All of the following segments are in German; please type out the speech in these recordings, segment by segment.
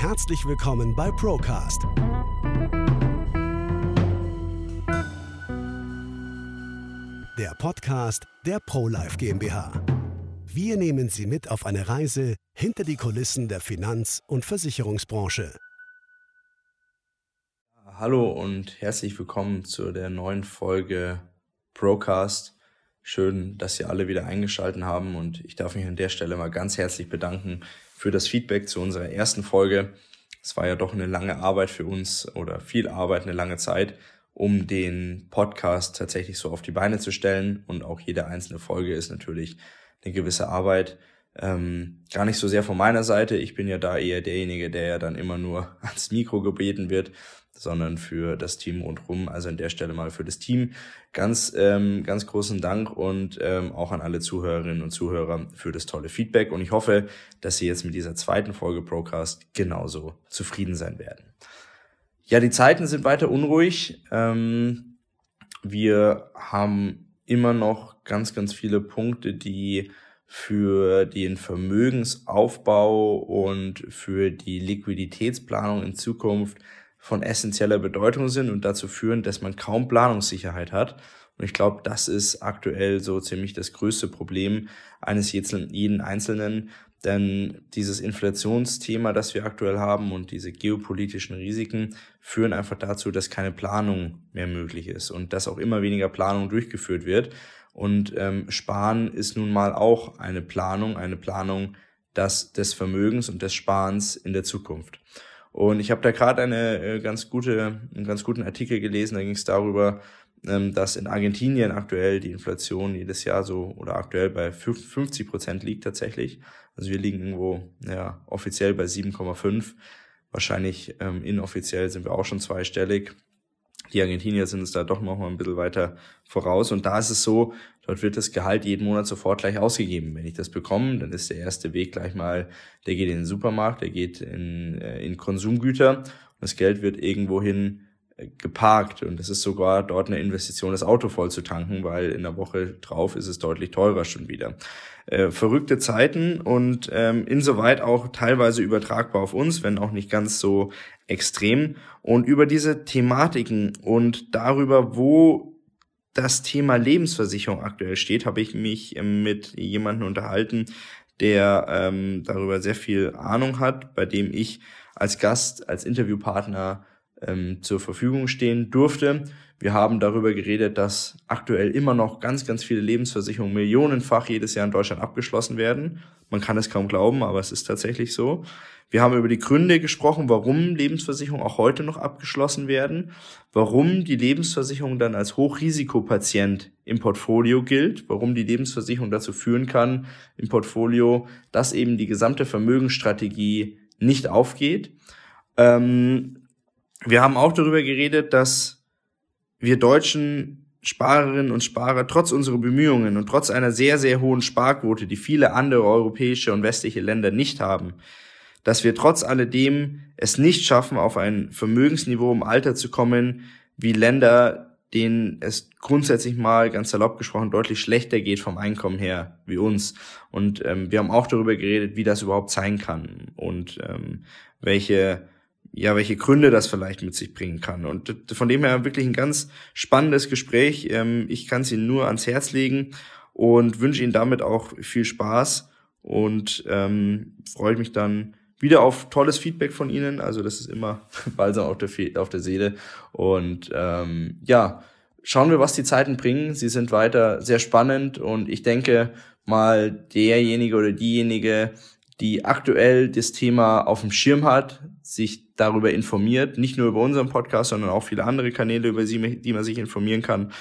Herzlich willkommen bei Procast. Der Podcast der ProLife GmbH. Wir nehmen Sie mit auf eine Reise hinter die Kulissen der Finanz- und Versicherungsbranche. Hallo und herzlich willkommen zu der neuen Folge Procast. Schön, dass Sie alle wieder eingeschaltet haben und ich darf mich an der Stelle mal ganz herzlich bedanken für das Feedback zu unserer ersten Folge. Es war ja doch eine lange Arbeit für uns oder viel Arbeit, eine lange Zeit, um den Podcast tatsächlich so auf die Beine zu stellen. Und auch jede einzelne Folge ist natürlich eine gewisse Arbeit. Ähm, gar nicht so sehr von meiner Seite. Ich bin ja da eher derjenige, der ja dann immer nur ans Mikro gebeten wird sondern für das Team rundherum. Also an der Stelle mal für das Team ganz, ähm, ganz großen Dank und ähm, auch an alle Zuhörerinnen und Zuhörer für das tolle Feedback. Und ich hoffe, dass Sie jetzt mit dieser zweiten Folge Procast genauso zufrieden sein werden. Ja, die Zeiten sind weiter unruhig. Ähm, wir haben immer noch ganz, ganz viele Punkte, die für den Vermögensaufbau und für die Liquiditätsplanung in Zukunft von essentieller Bedeutung sind und dazu führen, dass man kaum Planungssicherheit hat. Und ich glaube, das ist aktuell so ziemlich das größte Problem eines jeden Einzelnen. Denn dieses Inflationsthema, das wir aktuell haben und diese geopolitischen Risiken führen einfach dazu, dass keine Planung mehr möglich ist und dass auch immer weniger Planung durchgeführt wird. Und ähm, Sparen ist nun mal auch eine Planung, eine Planung das, des Vermögens und des Sparens in der Zukunft. Und ich habe da gerade eine äh, ganz gute, einen ganz guten Artikel gelesen, da ging es darüber, ähm, dass in Argentinien aktuell die Inflation jedes Jahr so oder aktuell bei 50 Prozent liegt tatsächlich. Also wir liegen irgendwo ja, offiziell bei 7,5. Wahrscheinlich ähm, inoffiziell sind wir auch schon zweistellig. Die Argentinier sind uns da doch noch mal ein bisschen weiter voraus. Und da ist es so, dort wird das Gehalt jeden Monat sofort gleich ausgegeben. Wenn ich das bekomme, dann ist der erste Weg gleich mal, der geht in den Supermarkt, der geht in, äh, in Konsumgüter und das Geld wird irgendwohin geparkt und es ist sogar dort eine Investition, das Auto voll zu tanken, weil in der Woche drauf ist es deutlich teurer schon wieder. Äh, verrückte Zeiten und ähm, insoweit auch teilweise übertragbar auf uns, wenn auch nicht ganz so extrem. Und über diese Thematiken und darüber, wo das Thema Lebensversicherung aktuell steht, habe ich mich ähm, mit jemandem unterhalten, der ähm, darüber sehr viel Ahnung hat, bei dem ich als Gast, als Interviewpartner ähm, zur Verfügung stehen durfte. Wir haben darüber geredet, dass aktuell immer noch ganz, ganz viele Lebensversicherungen millionenfach jedes Jahr in Deutschland abgeschlossen werden. Man kann es kaum glauben, aber es ist tatsächlich so. Wir haben über die Gründe gesprochen, warum Lebensversicherungen auch heute noch abgeschlossen werden, warum die Lebensversicherung dann als Hochrisikopatient im Portfolio gilt, warum die Lebensversicherung dazu führen kann im Portfolio, dass eben die gesamte Vermögensstrategie nicht aufgeht. Ähm, wir haben auch darüber geredet, dass wir deutschen Sparerinnen und Sparer trotz unserer Bemühungen und trotz einer sehr, sehr hohen Sparquote, die viele andere europäische und westliche Länder nicht haben, dass wir trotz alledem es nicht schaffen, auf ein Vermögensniveau im Alter zu kommen, wie Länder, denen es grundsätzlich mal ganz salopp gesprochen deutlich schlechter geht vom Einkommen her wie uns. Und ähm, wir haben auch darüber geredet, wie das überhaupt sein kann und ähm, welche ja, welche Gründe das vielleicht mit sich bringen kann. Und von dem her wirklich ein ganz spannendes Gespräch. Ähm, ich kann es Ihnen nur ans Herz legen und wünsche Ihnen damit auch viel Spaß und ähm, freue mich dann wieder auf tolles Feedback von Ihnen. Also das ist immer balsam auf der, auf der Seele. Und ähm, ja, schauen wir, was die Zeiten bringen. Sie sind weiter sehr spannend und ich denke mal, derjenige oder diejenige, die aktuell das Thema auf dem Schirm hat, sich darüber informiert, nicht nur über unseren Podcast, sondern auch viele andere Kanäle, über die, man sich informieren kann,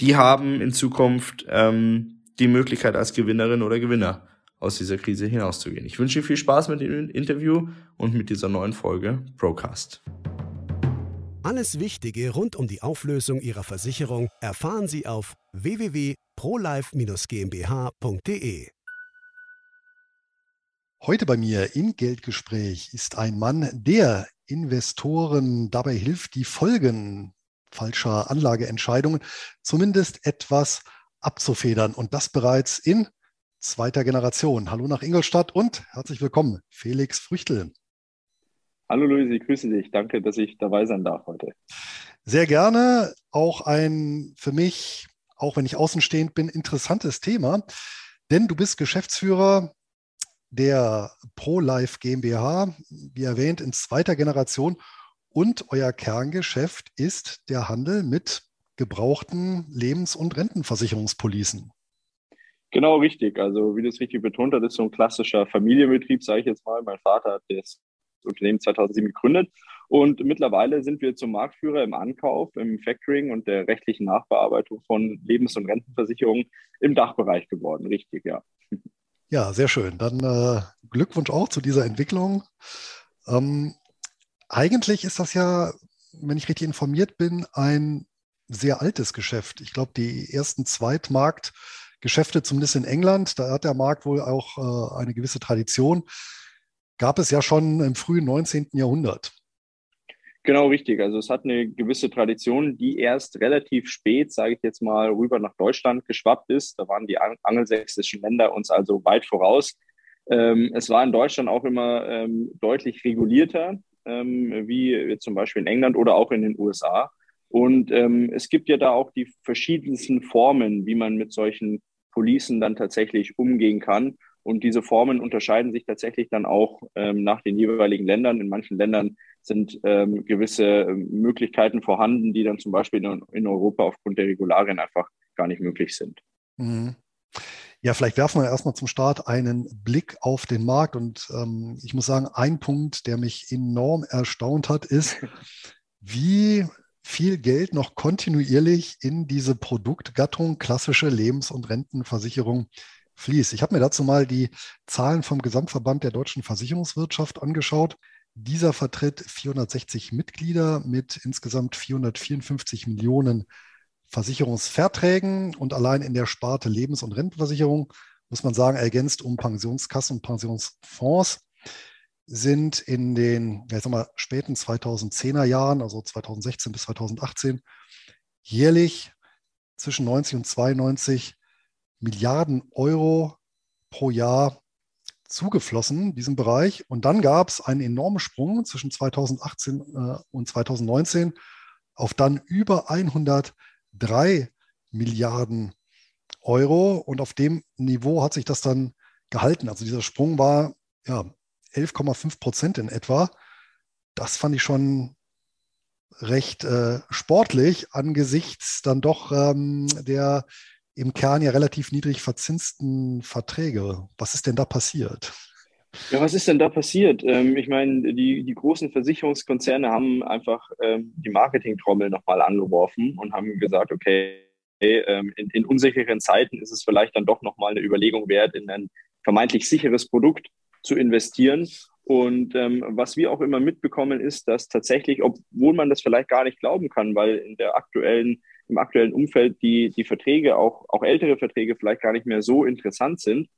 die haben in Zukunft ähm, die Möglichkeit als Gewinnerin oder Gewinner aus dieser Krise hinauszugehen. Ich wünsche Ihnen viel Spaß mit dem Interview und mit dieser neuen Folge Procast. Alles Wichtige rund um die Auflösung Ihrer Versicherung erfahren Sie auf www.prolife-gmbh.de. Heute bei mir im Geldgespräch ist ein Mann, der Investoren dabei hilft, die Folgen falscher Anlageentscheidungen zumindest etwas abzufedern und das bereits in zweiter Generation. Hallo nach Ingolstadt und herzlich willkommen, Felix Früchtel. Hallo Luis, ich grüße dich. Danke, dass ich dabei sein darf heute. Sehr gerne. Auch ein für mich, auch wenn ich außenstehend bin, interessantes Thema. Denn du bist Geschäftsführer der ProLife GmbH, wie erwähnt, in zweiter Generation. Und euer Kerngeschäft ist der Handel mit gebrauchten Lebens- und Rentenversicherungspolicen. Genau richtig. Also wie du es richtig betont hast, ist so ein klassischer Familienbetrieb, sage ich jetzt mal. Mein Vater hat das Unternehmen 2007 gegründet und mittlerweile sind wir zum Marktführer im Ankauf, im Factoring und der rechtlichen Nachbearbeitung von Lebens- und Rentenversicherungen im Dachbereich geworden. Richtig, ja. Ja, sehr schön. Dann äh, Glückwunsch auch zu dieser Entwicklung. Ähm, eigentlich ist das ja, wenn ich richtig informiert bin, ein sehr altes Geschäft. Ich glaube, die ersten Zweitmarktgeschäfte, zumindest in England, da hat der Markt wohl auch äh, eine gewisse Tradition, gab es ja schon im frühen 19. Jahrhundert. Genau richtig. Also es hat eine gewisse Tradition, die erst relativ spät, sage ich jetzt mal, rüber nach Deutschland geschwappt ist. Da waren die angelsächsischen Länder uns also weit voraus. Ähm, es war in Deutschland auch immer ähm, deutlich regulierter, ähm, wie zum Beispiel in England oder auch in den USA. Und ähm, es gibt ja da auch die verschiedensten Formen, wie man mit solchen Policen dann tatsächlich umgehen kann. Und diese Formen unterscheiden sich tatsächlich dann auch ähm, nach den jeweiligen Ländern. In manchen Ländern sind ähm, gewisse ähm, Möglichkeiten vorhanden, die dann zum Beispiel in, in, Europa aufgrund der Regularien einfach gar nicht möglich sind. Mhm. Ja, vielleicht werfen wir erstmal zum Start einen Blick auf den Markt. Und ähm, ich muss sagen, ein Punkt, der mich enorm erstaunt hat, ist, wie viel Geld noch kontinuierlich in diese Produktgattung klassische Lebens- und Rentenversicherung fließt. Ich habe mir dazu mal die Zahlen vom Gesamtverband der deutschen Versicherungswirtschaft angeschaut. Dieser vertritt 460 Mitglieder mit insgesamt 454 Millionen Versicherungsverträgen und allein in der Sparte Lebens- und Rentenversicherung muss man sagen, ergänzt um Pensionskassen und Pensionsfonds sind in den ich sag mal, späten 2010er Jahren, also 2016 bis 2018, jährlich zwischen 90 und 92 Milliarden Euro pro Jahr zugeflossen, diesem Bereich. Und dann gab es einen enormen Sprung zwischen 2018 äh, und 2019 auf dann über 103 Milliarden Euro. Und auf dem Niveau hat sich das dann gehalten. Also dieser Sprung war ja 11,5 Prozent in etwa. Das fand ich schon recht äh, sportlich angesichts dann doch ähm, der im Kern ja relativ niedrig verzinsten Verträge. Was ist denn da passiert? Ja, was ist denn da passiert? Ähm, ich meine, die, die großen Versicherungskonzerne haben einfach ähm, die Marketingtrommel nochmal angeworfen und haben gesagt, okay, ähm, in, in, unsicheren Zeiten ist es vielleicht dann doch nochmal eine Überlegung wert, in ein vermeintlich sicheres Produkt zu investieren. Und was wir auch immer mitbekommen, ist, dass tatsächlich, obwohl man das vielleicht gar nicht glauben kann, weil in der aktuellen im aktuellen Umfeld die, die Verträge, auch, auch ältere Verträge vielleicht gar nicht mehr so interessant sind.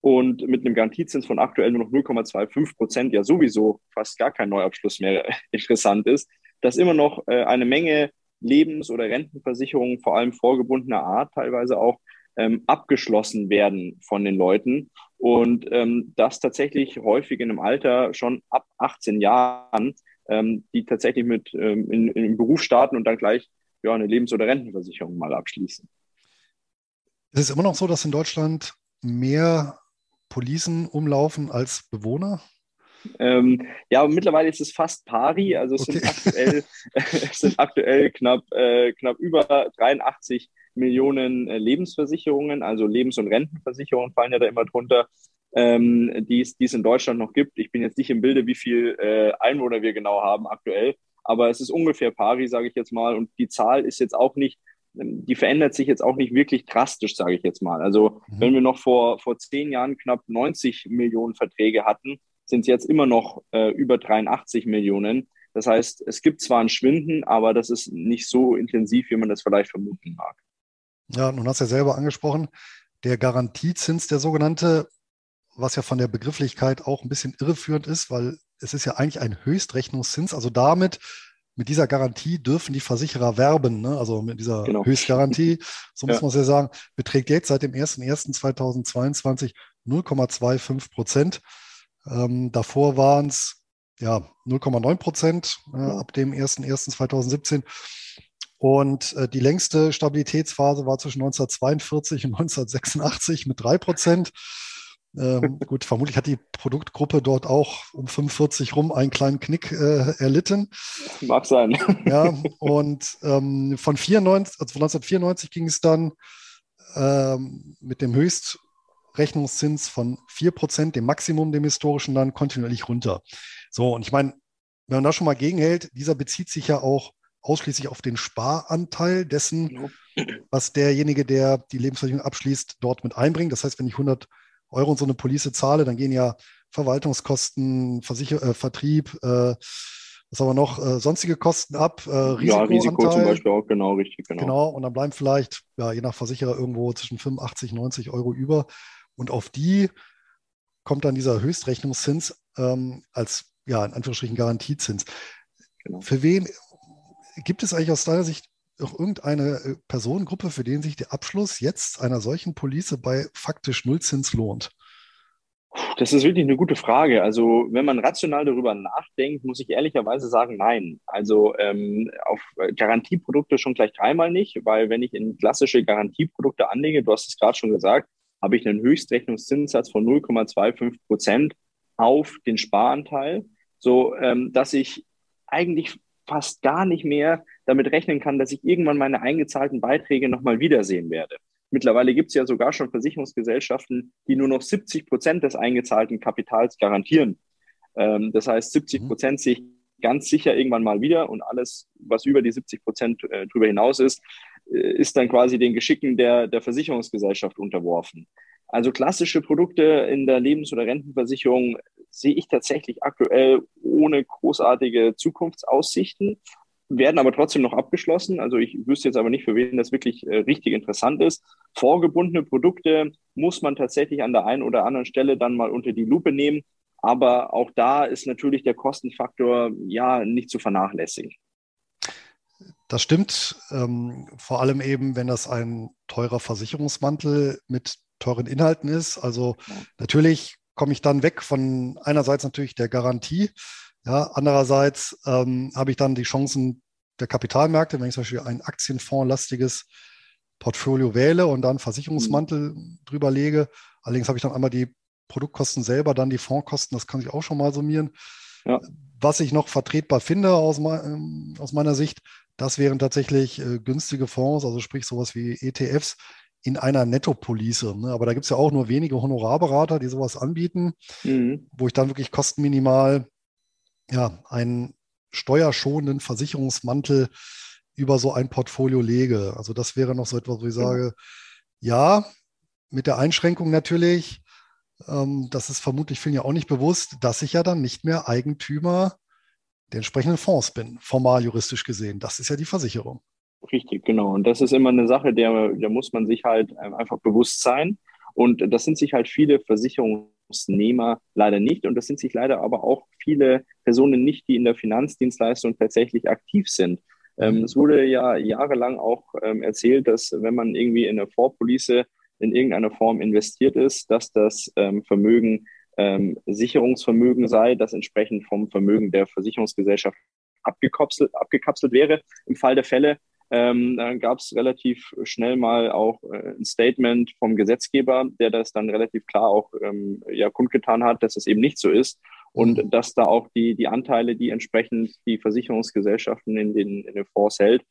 Und mit einem Garantiezins von aktuell nur noch 0,25 Prozent ja sowieso fast gar kein Neuabschluss mehr interessant ist, dass immer noch äh, eine Menge Lebens- oder Rentenversicherungen, vor allem vorgebundener Art teilweise auch, ähm, abgeschlossen werden von den Leuten. Und ähm, das tatsächlich häufig in einem Alter schon ab 18 Jahren, ähm, die tatsächlich mit ähm, in, in den Beruf starten und dann gleich ja, eine Lebens- oder Rentenversicherung mal abschließen. Es ist immer noch so, dass in Deutschland mehr Policen umlaufen als Bewohner? Ähm, ja, mittlerweile ist es fast pari. Also es, okay. sind, aktuell, es sind aktuell knapp, äh, knapp über 83 Millionen äh, Lebensversicherungen, also Lebens- und Rentenversicherungen fallen ja da immer drunter, ähm, die es in Deutschland noch gibt. Ich bin jetzt nicht im Bilde, wie viel äh, Einwohner wir genau haben aktuell aber es ist ungefähr pari, sage ich jetzt mal. Und die Zahl ist jetzt auch nicht, die verändert sich jetzt auch nicht wirklich drastisch, sage ich jetzt mal. Also mhm. wenn wir noch vor, vor zehn Jahren knapp 90 Millionen Verträge hatten, sind es jetzt immer noch äh, über 83 Millionen. Das heißt, es gibt zwar ein Schwinden, aber das ist nicht so intensiv, wie man das vielleicht vermuten mag. Ja, nun hast du ja selber angesprochen, der Garantiezins, der sogenannte, was ja von der Begrifflichkeit auch ein bisschen irreführend ist, weil es ist ja eigentlich ein Höchstrechnungszins. Also damit, mit dieser Garantie dürfen die Versicherer werben. Ne? Also mit dieser genau. Höchstgarantie, so muss ja. man es ja sagen, beträgt jetzt seit dem 01.01.2022 0,25 Prozent. Ähm, davor waren es ja, 0,9 Prozent äh, ab dem 01.01.2017. Und äh, die längste Stabilitätsphase war zwischen 1942 und 1986 mit 3 Prozent. Ähm, gut, vermutlich hat die Produktgruppe dort auch um 45 rum einen kleinen Knick äh, erlitten. Mag sein. Ja, und ähm, von 94, also von 1994 ging es dann ähm, mit dem Höchstrechnungszins von 4%, dem Maximum, dem historischen, dann kontinuierlich runter. So, und ich meine, wenn man da schon mal gegenhält, dieser bezieht sich ja auch ausschließlich auf den Sparanteil dessen, was derjenige, der die Lebensversicherung abschließt, dort mit einbringt. Das heißt, wenn ich 100 Euro in so eine Police zahle, dann gehen ja Verwaltungskosten, Versicher äh, Vertrieb, äh, was haben wir noch, äh, sonstige Kosten ab. Äh, ja, Risiko zum Beispiel auch, genau, richtig, genau. Genau, und dann bleiben vielleicht, ja, je nach Versicherer irgendwo zwischen 85, 90 Euro über. Und auf die kommt dann dieser Höchstrechnungszins ähm, als, ja, in Anführungsstrichen Garantiezins. Genau. Für wen gibt es eigentlich aus deiner Sicht auch irgendeine äh, Personengruppe, für den sich der Abschluss jetzt einer solchen Police bei faktisch Nullzins lohnt? Das ist wirklich eine gute Frage. Also wenn man rational darüber nachdenkt, muss ich ehrlicherweise sagen, nein. Also ähm, auf Garantieprodukte schon gleich dreimal nicht, weil wenn ich in klassische Garantieprodukte anlege, du hast es gerade schon gesagt, habe ich einen Höchstrechnungszinssatz von 0,25 Prozent auf den Sparanteil, so ähm, dass ich eigentlich fast gar nicht mehr damit rechnen kann, dass ich irgendwann meine eingezahlten Beiträge nochmal wiedersehen werde. Mittlerweile gibt es ja sogar schon Versicherungsgesellschaften, die nur noch 70 Prozent des eingezahlten Kapitals garantieren. Ähm, das heißt, 70 mhm. Prozent sehe ich ganz sicher irgendwann mal wieder und alles, was über die 70 Prozent äh, drüber hinaus ist, äh, ist dann quasi den Geschicken der, der Versicherungsgesellschaft unterworfen. Also klassische Produkte in der Lebens- oder Rentenversicherung sehe ich tatsächlich aktuell ohne großartige Zukunftsaussichten, werden aber trotzdem noch abgeschlossen. Also ich wüsste jetzt aber nicht, für wen das wirklich äh, richtig interessant ist. Vorgebundene Produkte muss man tatsächlich an der einen oder anderen Stelle dann mal unter die Lupe nehmen. Aber auch da ist natürlich der Kostenfaktor ja nicht zu vernachlässigen. Das stimmt. Ähm, vor allem eben, wenn das ein teurer Versicherungsmantel mit teuren Inhalten ist. Also natürlich komme ich dann weg von einerseits natürlich der Garantie, ja, andererseits ähm, habe ich dann die Chancen der Kapitalmärkte, wenn ich zum Beispiel ein aktienfondslastiges Portfolio wähle und dann Versicherungsmantel mhm. drüber lege. Allerdings habe ich dann einmal die Produktkosten selber, dann die Fondskosten, das kann ich auch schon mal summieren. Ja. Was ich noch vertretbar finde aus, mein, aus meiner Sicht, das wären tatsächlich äh, günstige Fonds, also sprich sowas wie ETFs, in einer Nettopolice. Ne? Aber da gibt es ja auch nur wenige Honorarberater, die sowas anbieten, mhm. wo ich dann wirklich kostenminimal ja, einen steuerschonenden Versicherungsmantel über so ein Portfolio lege. Also das wäre noch so etwas, wo ich genau. sage, ja, mit der Einschränkung natürlich, ähm, das ist vermutlich vielen ja auch nicht bewusst, dass ich ja dann nicht mehr Eigentümer der entsprechenden Fonds bin, formal juristisch gesehen. Das ist ja die Versicherung. Richtig, genau. Und das ist immer eine Sache, der, der muss man sich halt einfach bewusst sein. Und das sind sich halt viele Versicherungsnehmer leider nicht. Und das sind sich leider aber auch viele Personen nicht, die in der Finanzdienstleistung tatsächlich aktiv sind. Ähm, es wurde ja jahrelang auch ähm, erzählt, dass wenn man irgendwie in eine Vorpolice in irgendeiner Form investiert ist, dass das ähm, Vermögen ähm, Sicherungsvermögen sei, das entsprechend vom Vermögen der Versicherungsgesellschaft abgekapselt wäre. Im Fall der Fälle ähm, dann gab es relativ schnell mal auch äh, ein Statement vom Gesetzgeber, der das dann relativ klar auch ähm, ja, kundgetan hat, dass es eben nicht so ist und mhm. dass da auch die, die Anteile, die entsprechend die Versicherungsgesellschaften in den, in den Fonds hält,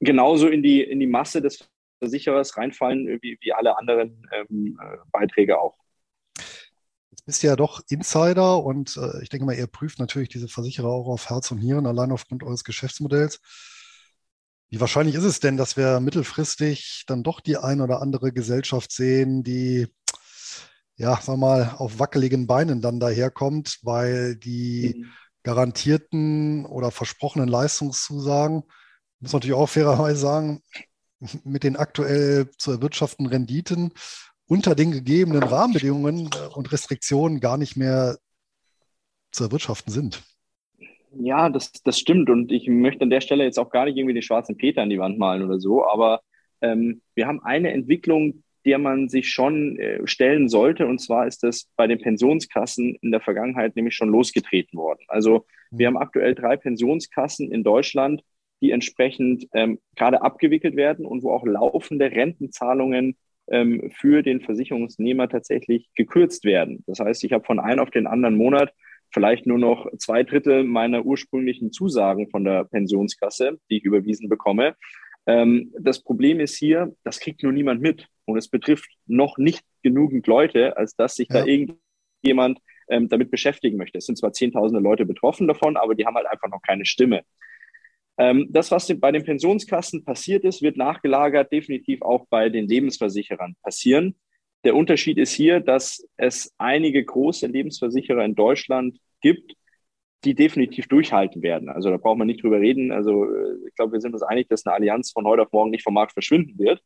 genauso in die, in die Masse des Versicherers reinfallen wie, wie alle anderen ähm, äh, Beiträge auch. Jetzt bist du ja doch Insider und äh, ich denke mal, ihr prüft natürlich diese Versicherer auch auf Herz und Nieren, allein aufgrund eures Geschäftsmodells. Wie wahrscheinlich ist es denn, dass wir mittelfristig dann doch die ein oder andere Gesellschaft sehen, die, ja, sag mal, auf wackeligen Beinen dann daherkommt, weil die mhm. garantierten oder versprochenen Leistungszusagen, muss man natürlich auch fairerweise sagen, mit den aktuell zu erwirtschaftenden Renditen unter den gegebenen Rahmenbedingungen und Restriktionen gar nicht mehr zu erwirtschaften sind. Ja, das, das stimmt. Und ich möchte an der Stelle jetzt auch gar nicht irgendwie den schwarzen Peter an die Wand malen oder so. Aber ähm, wir haben eine Entwicklung, der man sich schon äh, stellen sollte. Und zwar ist das bei den Pensionskassen in der Vergangenheit nämlich schon losgetreten worden. Also wir haben aktuell drei Pensionskassen in Deutschland, die entsprechend ähm, gerade abgewickelt werden und wo auch laufende Rentenzahlungen ähm, für den Versicherungsnehmer tatsächlich gekürzt werden. Das heißt, ich habe von einem auf den anderen Monat vielleicht nur noch zwei Drittel meiner ursprünglichen Zusagen von der Pensionskasse, die ich überwiesen bekomme. Ähm, das Problem ist hier, das kriegt nur niemand mit. Und es betrifft noch nicht genügend Leute, als dass sich ja. da irgendjemand ähm, damit beschäftigen möchte. Es sind zwar zehntausende Leute betroffen davon, aber die haben halt einfach noch keine Stimme. Ähm, das, was bei den Pensionskassen passiert ist, wird nachgelagert definitiv auch bei den Lebensversicherern passieren. Der Unterschied ist hier, dass es einige große Lebensversicherer in Deutschland gibt, die definitiv durchhalten werden. Also da braucht man nicht drüber reden. Also ich glaube, wir sind uns einig, dass eine Allianz von heute auf morgen nicht vom Markt verschwinden wird.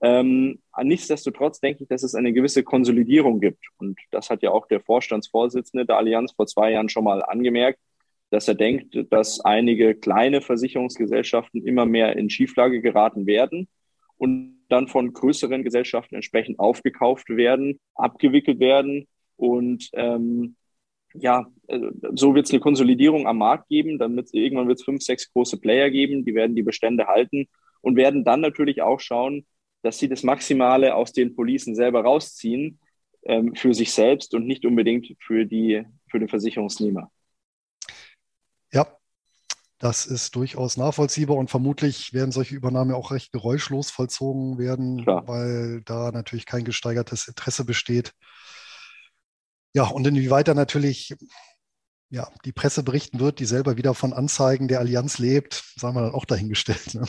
Ähm, nichtsdestotrotz denke ich, dass es eine gewisse Konsolidierung gibt. Und das hat ja auch der Vorstandsvorsitzende der Allianz vor zwei Jahren schon mal angemerkt, dass er denkt, dass einige kleine Versicherungsgesellschaften immer mehr in Schieflage geraten werden und dann von größeren Gesellschaften entsprechend aufgekauft werden, abgewickelt werden. Und ähm, ja, äh, so wird es eine Konsolidierung am Markt geben. Damit irgendwann wird es fünf, sechs große Player geben, die werden die Bestände halten und werden dann natürlich auch schauen, dass sie das Maximale aus den Policen selber rausziehen ähm, für sich selbst und nicht unbedingt für die für den Versicherungsnehmer. Ja, das ist durchaus nachvollziehbar und vermutlich werden solche Übernahmen auch recht geräuschlos vollzogen werden, Klar. weil da natürlich kein gesteigertes Interesse besteht. Ja, und inwieweit da natürlich ja, die Presse berichten wird, die selber wieder von Anzeigen der Allianz lebt, sagen wir dann auch dahingestellt. Ne?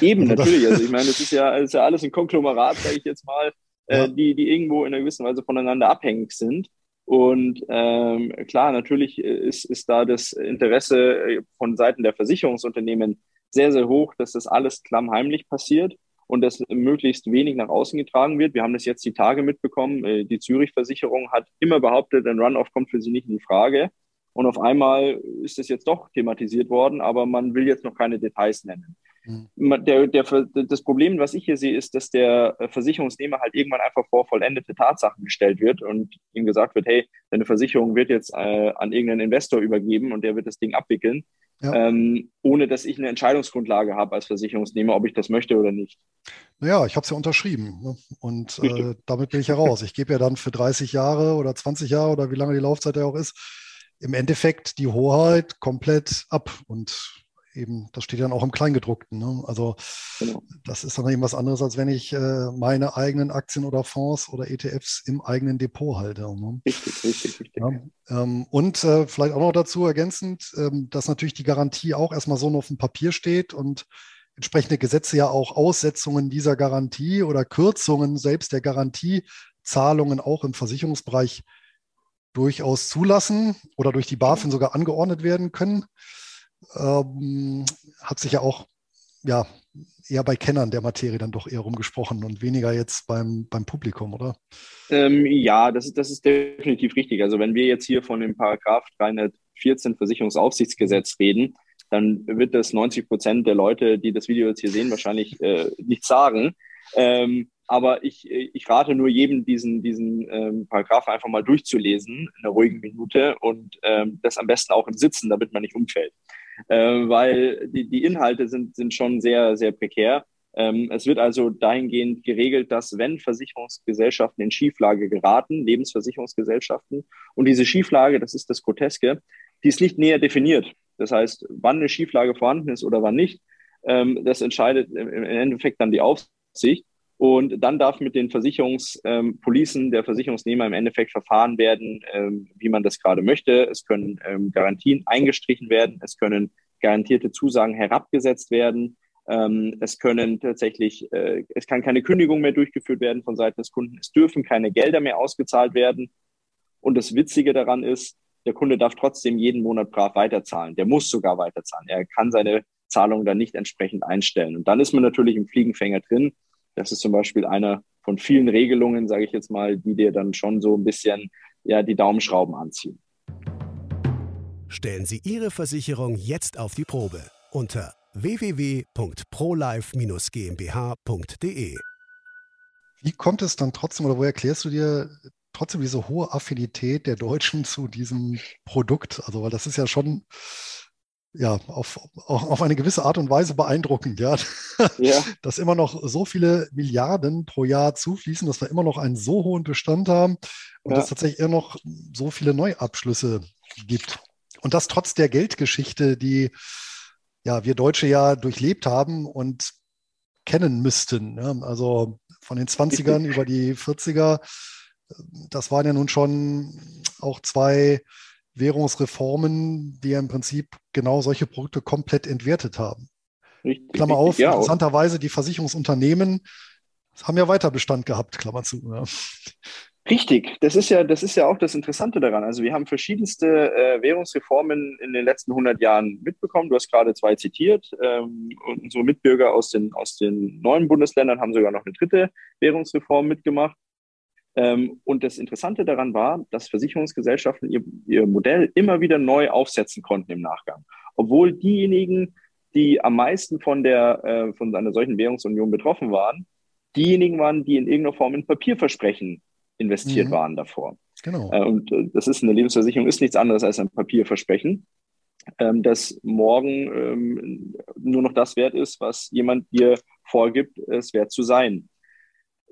Eben, also natürlich. Also ich meine, das ist ja, ist ja alles ein Konglomerat, sage ich jetzt mal, äh, ja. äh, die, die irgendwo in einer gewissen Weise voneinander abhängig sind. Und ähm, klar, natürlich ist, ist da das Interesse äh, von Seiten der Versicherungsunternehmen sehr, sehr hoch, dass das alles klammheimlich passiert und dass möglichst wenig nach außen getragen wird. Wir haben das jetzt die Tage mitbekommen. Äh, die Zürich-Versicherung hat immer behauptet, ein Runoff kommt für sie nicht in die Frage. Und auf einmal ist es jetzt doch thematisiert worden, aber man will jetzt noch keine Details nennen. Mhm. Der, der, das Problem, was ich hier sehe, ist, dass der Versicherungsnehmer halt irgendwann einfach vor vollendete Tatsachen gestellt wird und ihm gesagt wird, hey, deine Versicherung wird jetzt äh, an irgendeinen Investor übergeben und der wird das Ding abwickeln, ja. ähm, ohne dass ich eine Entscheidungsgrundlage habe als Versicherungsnehmer, ob ich das möchte oder nicht. Naja, ich habe es ja unterschrieben ne? und äh, damit bin ich heraus. Ich gebe ja dann für 30 Jahre oder 20 Jahre oder wie lange die Laufzeit ja auch ist, im Endeffekt die Hoheit komplett ab und eben, das steht dann auch im Kleingedruckten. Ne? Also genau. das ist dann eben was anderes, als wenn ich äh, meine eigenen Aktien oder Fonds oder ETFs im eigenen Depot halte. Ne? Richtig, richtig, richtig. Ja, ähm, und äh, vielleicht auch noch dazu ergänzend, ähm, dass natürlich die Garantie auch erstmal so auf dem Papier steht und entsprechende Gesetze ja auch Aussetzungen dieser Garantie oder Kürzungen selbst der Garantiezahlungen auch im Versicherungsbereich durchaus zulassen oder durch die BaFin sogar angeordnet werden können ähm, hat sich ja auch ja, eher bei Kennern der Materie dann doch eher rumgesprochen und weniger jetzt beim, beim Publikum, oder? Ähm, ja, das ist, das ist definitiv richtig. Also wenn wir jetzt hier von dem Paragraph 314 Versicherungsaufsichtsgesetz reden, dann wird das 90 Prozent der Leute, die das Video jetzt hier sehen, wahrscheinlich äh, nicht sagen. Ähm, aber ich, ich rate nur jedem, diesen, diesen ähm, Paragraph einfach mal durchzulesen in einer ruhigen Minute und ähm, das am besten auch im Sitzen, damit man nicht umfällt äh, weil die, die Inhalte sind, sind schon sehr, sehr prekär. Ähm, es wird also dahingehend geregelt, dass wenn Versicherungsgesellschaften in Schieflage geraten, Lebensversicherungsgesellschaften, und diese Schieflage, das ist das Groteske, die ist nicht näher definiert. Das heißt, wann eine Schieflage vorhanden ist oder wann nicht, ähm, das entscheidet im Endeffekt dann die Aufsicht. Und dann darf mit den Versicherungspolicen ähm, der Versicherungsnehmer im Endeffekt verfahren werden, ähm, wie man das gerade möchte. Es können ähm, Garantien eingestrichen werden, es können garantierte Zusagen herabgesetzt werden. Es können tatsächlich, äh, es kann keine Kündigung mehr durchgeführt werden von Seiten des Kunden. Es dürfen keine Gelder mehr ausgezahlt werden. Und das Witzige daran ist, der Kunde darf trotzdem jeden Monat brav weiterzahlen. Der muss sogar weiterzahlen. Er kann seine Zahlung dann nicht entsprechend einstellen. Und dann ist man natürlich im Fliegenfänger drin das ist zum Beispiel eine von vielen Regelungen, sage ich jetzt mal, die dir dann schon so ein bisschen ja, die Daumenschrauben anziehen. Stellen Sie Ihre Versicherung jetzt auf die Probe unter www.prolife-gmbh.de. Wie kommt es dann trotzdem, oder wo erklärst du dir trotzdem diese hohe Affinität der Deutschen zu diesem Produkt? Also, weil das ist ja schon ja, auf, auf eine gewisse Art und Weise beeindruckend, ja. ja. Dass immer noch so viele Milliarden pro Jahr zufließen, dass wir immer noch einen so hohen Bestand haben und ja. dass tatsächlich immer noch so viele Neuabschlüsse gibt. Und das trotz der Geldgeschichte, die ja, wir Deutsche ja durchlebt haben und kennen müssten. Ja. Also von den 20ern über die 40er, das waren ja nun schon auch zwei Währungsreformen, die ja im Prinzip genau solche Produkte komplett entwertet haben. Richtig, Klammer auf, ja, interessanterweise die Versicherungsunternehmen haben ja weiter Bestand gehabt, Klammer zu. Ja. Richtig, das ist ja, das ist ja auch das Interessante daran. Also wir haben verschiedenste äh, Währungsreformen in den letzten 100 Jahren mitbekommen. Du hast gerade zwei zitiert. Ähm, und unsere Mitbürger aus den, aus den neuen Bundesländern haben sogar noch eine dritte Währungsreform mitgemacht. Ähm, und das Interessante daran war, dass Versicherungsgesellschaften ihr, ihr Modell immer wieder neu aufsetzen konnten im Nachgang. Obwohl diejenigen, die am meisten von, der, äh, von einer solchen Währungsunion betroffen waren, diejenigen waren, die in irgendeiner Form in Papierversprechen investiert mhm. waren davor. Genau. Äh, und äh, das ist eine Lebensversicherung, ist nichts anderes als ein Papierversprechen, ähm, dass morgen ähm, nur noch das wert ist, was jemand dir vorgibt, es wert zu sein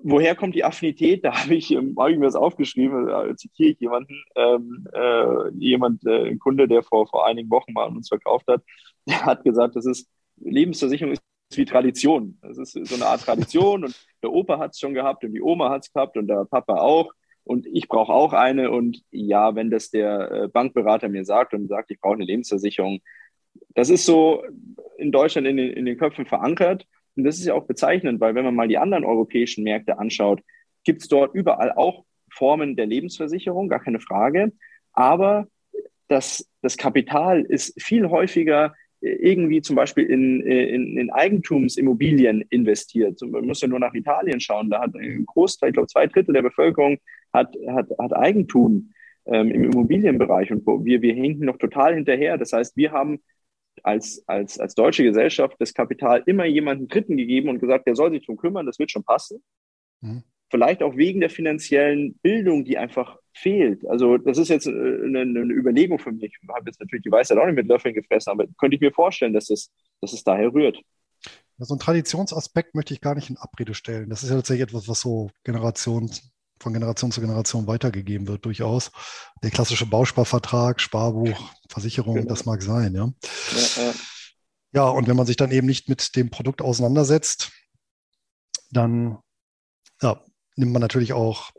woher kommt die Affinität? Da habe ich, ähm, hab ich mir das aufgeschrieben, da zitiere ich jemanden, ähm, äh, jemand, äh, ein Kunde, der vor, vor einigen Wochen mal an uns verkauft hat, der hat gesagt, das ist, Lebensversicherung ist wie Tradition. Das ist so eine Art Tradition und der Opa hat es schon gehabt und die Oma hat es gehabt und der Papa auch und ich brauche auch eine und ja, wenn das der äh, Bankberater mir sagt und sagt, ich brauche eine Lebensversicherung, das ist so in Deutschland in den, in den Köpfen verankert und das ist ja auch bezeichnend, weil wenn man mal die anderen europäischen Märkte anschaut, gibt es dort überall auch Formen der Lebensversicherung, gar keine Frage. Aber das, das Kapital ist viel häufiger irgendwie zum Beispiel in, in, in Eigentumsimmobilien investiert. Man muss ja nur nach Italien schauen. Da hat ein Großteil, ich glaube zwei Drittel der Bevölkerung hat, hat, hat Eigentum ähm, im Immobilienbereich und wir, wir hinken noch total hinterher. Das heißt, wir haben als, als, als deutsche Gesellschaft das Kapital immer jemanden Dritten gegeben und gesagt, der soll sich drum kümmern, das wird schon passen. Mhm. Vielleicht auch wegen der finanziellen Bildung, die einfach fehlt. Also das ist jetzt äh, eine, eine Überlegung für mich. Ich habe jetzt natürlich die Weisheit auch nicht mit Löffeln gefressen, aber könnte ich mir vorstellen, dass es, dass es daher rührt. So einen Traditionsaspekt möchte ich gar nicht in Abrede stellen. Das ist ja tatsächlich etwas, was so Generations von Generation zu Generation weitergegeben wird, durchaus. Der klassische Bausparvertrag, Sparbuch, Versicherung, genau. das mag sein, ja. Ja, ja. ja, und wenn man sich dann eben nicht mit dem Produkt auseinandersetzt, dann ja, nimmt man natürlich auch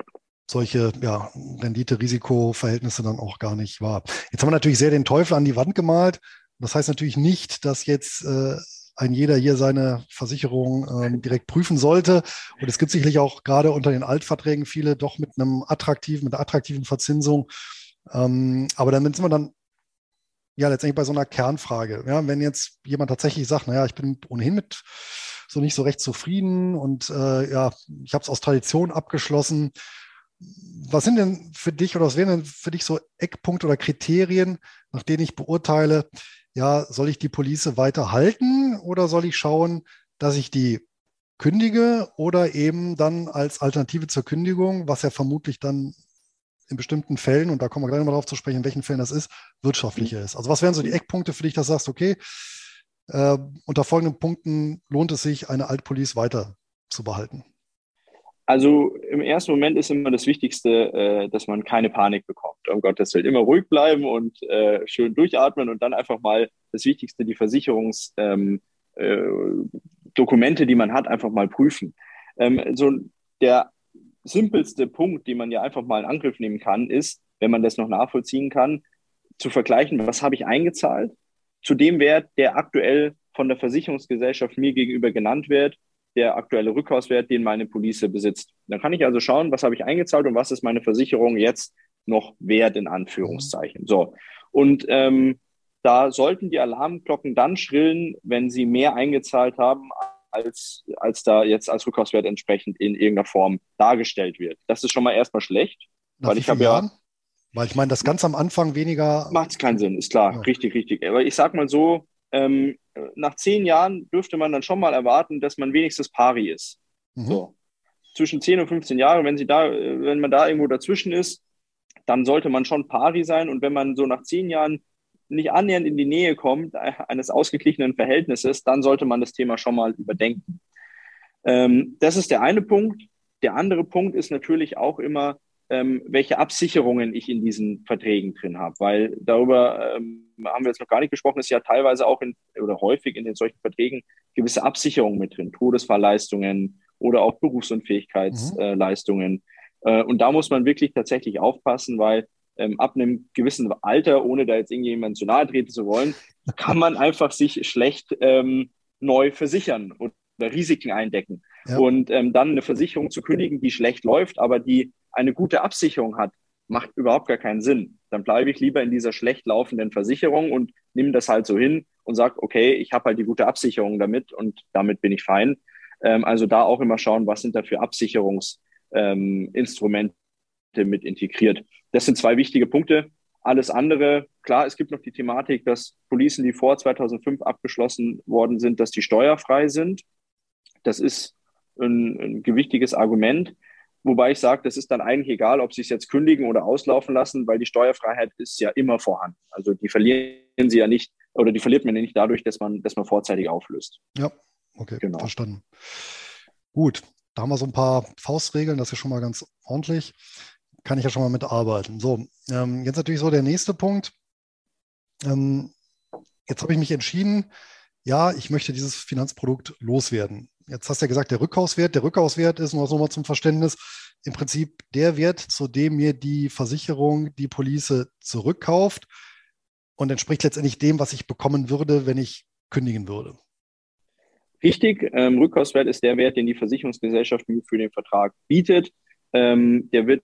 solche ja, Rendite-Risiko-Verhältnisse dann auch gar nicht wahr. Jetzt haben wir natürlich sehr den Teufel an die Wand gemalt. Das heißt natürlich nicht, dass jetzt äh, ein jeder hier seine Versicherung ähm, direkt prüfen sollte. Und es gibt sicherlich auch gerade unter den Altverträgen viele doch mit einem attraktiven, mit einer attraktiven Verzinsung. Ähm, aber damit sind wir dann ja letztendlich bei so einer Kernfrage. Ja, wenn jetzt jemand tatsächlich sagt, naja, ich bin ohnehin mit so nicht so recht zufrieden und äh, ja, ich habe es aus Tradition abgeschlossen. Was sind denn für dich oder was wären denn für dich so Eckpunkte oder Kriterien, nach denen ich beurteile, ja, soll ich die Police weiter halten oder soll ich schauen, dass ich die kündige oder eben dann als Alternative zur Kündigung, was ja vermutlich dann in bestimmten Fällen, und da kommen wir gleich mal drauf zu sprechen, in welchen Fällen das ist, wirtschaftlicher ist. Also was wären so die Eckpunkte für dich, dass du sagst, okay, äh, unter folgenden Punkten lohnt es sich, eine Altpolice weiter zu behalten? Also im ersten Moment ist immer das Wichtigste, äh, dass man keine Panik bekommt. Um Gottes Willen immer ruhig bleiben und äh, schön durchatmen und dann einfach mal das Wichtigste, die Versicherungsdokumente, ähm, äh, die man hat, einfach mal prüfen. Ähm, so der simpelste Punkt, den man ja einfach mal in Angriff nehmen kann, ist, wenn man das noch nachvollziehen kann, zu vergleichen, was habe ich eingezahlt zu dem Wert, der aktuell von der Versicherungsgesellschaft mir gegenüber genannt wird der aktuelle Rückkaufswert, den meine Police besitzt. Dann kann ich also schauen, was habe ich eingezahlt und was ist meine Versicherung jetzt noch wert, in Anführungszeichen. So. Und ähm, da sollten die Alarmglocken dann schrillen, wenn sie mehr eingezahlt haben, als, als da jetzt als Rückkaufswert entsprechend in irgendeiner Form dargestellt wird. Das ist schon mal erstmal schlecht. Nach weil ich habe ja. Weil ich meine, das ganz am Anfang weniger. Macht es keinen Sinn, ist klar. Ja. Richtig, richtig. Aber ich sag mal so, ähm, nach zehn Jahren dürfte man dann schon mal erwarten, dass man wenigstens pari ist. Mhm. So. zwischen 10 und 15 Jahre, wenn sie da, wenn man da irgendwo dazwischen ist, dann sollte man schon pari sein. Und wenn man so nach zehn Jahren nicht annähernd in die Nähe kommt äh, eines ausgeglichenen Verhältnisses, dann sollte man das Thema schon mal überdenken. Ähm, das ist der eine Punkt. Der andere Punkt ist natürlich auch immer, ähm, welche Absicherungen ich in diesen Verträgen drin habe, weil darüber ähm, haben wir jetzt noch gar nicht gesprochen, ist ja teilweise auch in, oder häufig in den solchen Verträgen gewisse Absicherungen mit drin, Todesfallleistungen oder auch Berufsunfähigkeitsleistungen. Mhm. Äh, und da muss man wirklich tatsächlich aufpassen, weil ähm, ab einem gewissen Alter, ohne da jetzt irgendjemand zu nahe treten zu wollen, kann man einfach sich schlecht ähm, neu versichern oder Risiken eindecken. Ja. Und ähm, dann eine Versicherung zu kündigen, die schlecht läuft, aber die eine gute Absicherung hat, macht überhaupt gar keinen Sinn. Dann bleibe ich lieber in dieser schlecht laufenden Versicherung und nehme das halt so hin und sage, okay, ich habe halt die gute Absicherung damit und damit bin ich fein. Ähm, also da auch immer schauen, was sind da für Absicherungsinstrumente ähm, mit integriert. Das sind zwei wichtige Punkte. Alles andere, klar, es gibt noch die Thematik, dass Policen, die vor 2005 abgeschlossen worden sind, dass die steuerfrei sind. Das ist ein, ein gewichtiges Argument. Wobei ich sage, das ist dann eigentlich egal, ob sie es jetzt kündigen oder auslaufen lassen, weil die Steuerfreiheit ist ja immer vorhanden. Also die verlieren sie ja nicht oder die verliert man ja nicht dadurch, dass man, dass man vorzeitig auflöst. Ja, okay, genau. verstanden. Gut, da haben wir so ein paar Faustregeln, das ist schon mal ganz ordentlich kann ich ja schon mal mitarbeiten. So, ähm, jetzt natürlich so der nächste Punkt. Ähm, jetzt habe ich mich entschieden, ja, ich möchte dieses Finanzprodukt loswerden. Jetzt hast du ja gesagt, der Rückhauswert. Der Rückhauswert ist, nur so mal zum Verständnis, im Prinzip der Wert, zu dem mir die Versicherung die Police zurückkauft und entspricht letztendlich dem, was ich bekommen würde, wenn ich kündigen würde. Richtig, ähm, Rückhauswert ist der Wert, den die Versicherungsgesellschaft für den Vertrag bietet. Ähm, der wird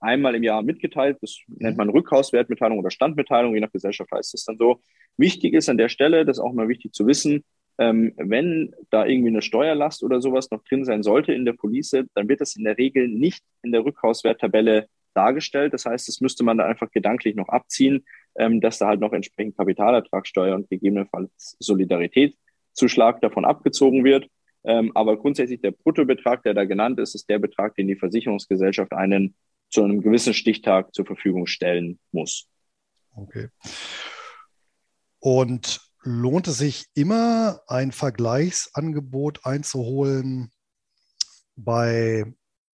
einmal im Jahr mitgeteilt. Das nennt man Rückhauswertmitteilung oder Standmitteilung, je nach Gesellschaft heißt es dann so. Wichtig ist an der Stelle, das ist auch mal wichtig zu wissen, ähm, wenn da irgendwie eine Steuerlast oder sowas noch drin sein sollte in der Police, dann wird das in der Regel nicht in der Rückhauswerttabelle dargestellt. Das heißt, das müsste man da einfach gedanklich noch abziehen, ähm, dass da halt noch entsprechend Kapitalertragssteuer und gegebenenfalls Solidaritätszuschlag davon abgezogen wird. Ähm, aber grundsätzlich der Bruttobetrag, der da genannt ist, ist der Betrag, den die Versicherungsgesellschaft einen zu einem gewissen Stichtag zur Verfügung stellen muss. Okay. Und lohnt es sich immer, ein Vergleichsangebot einzuholen bei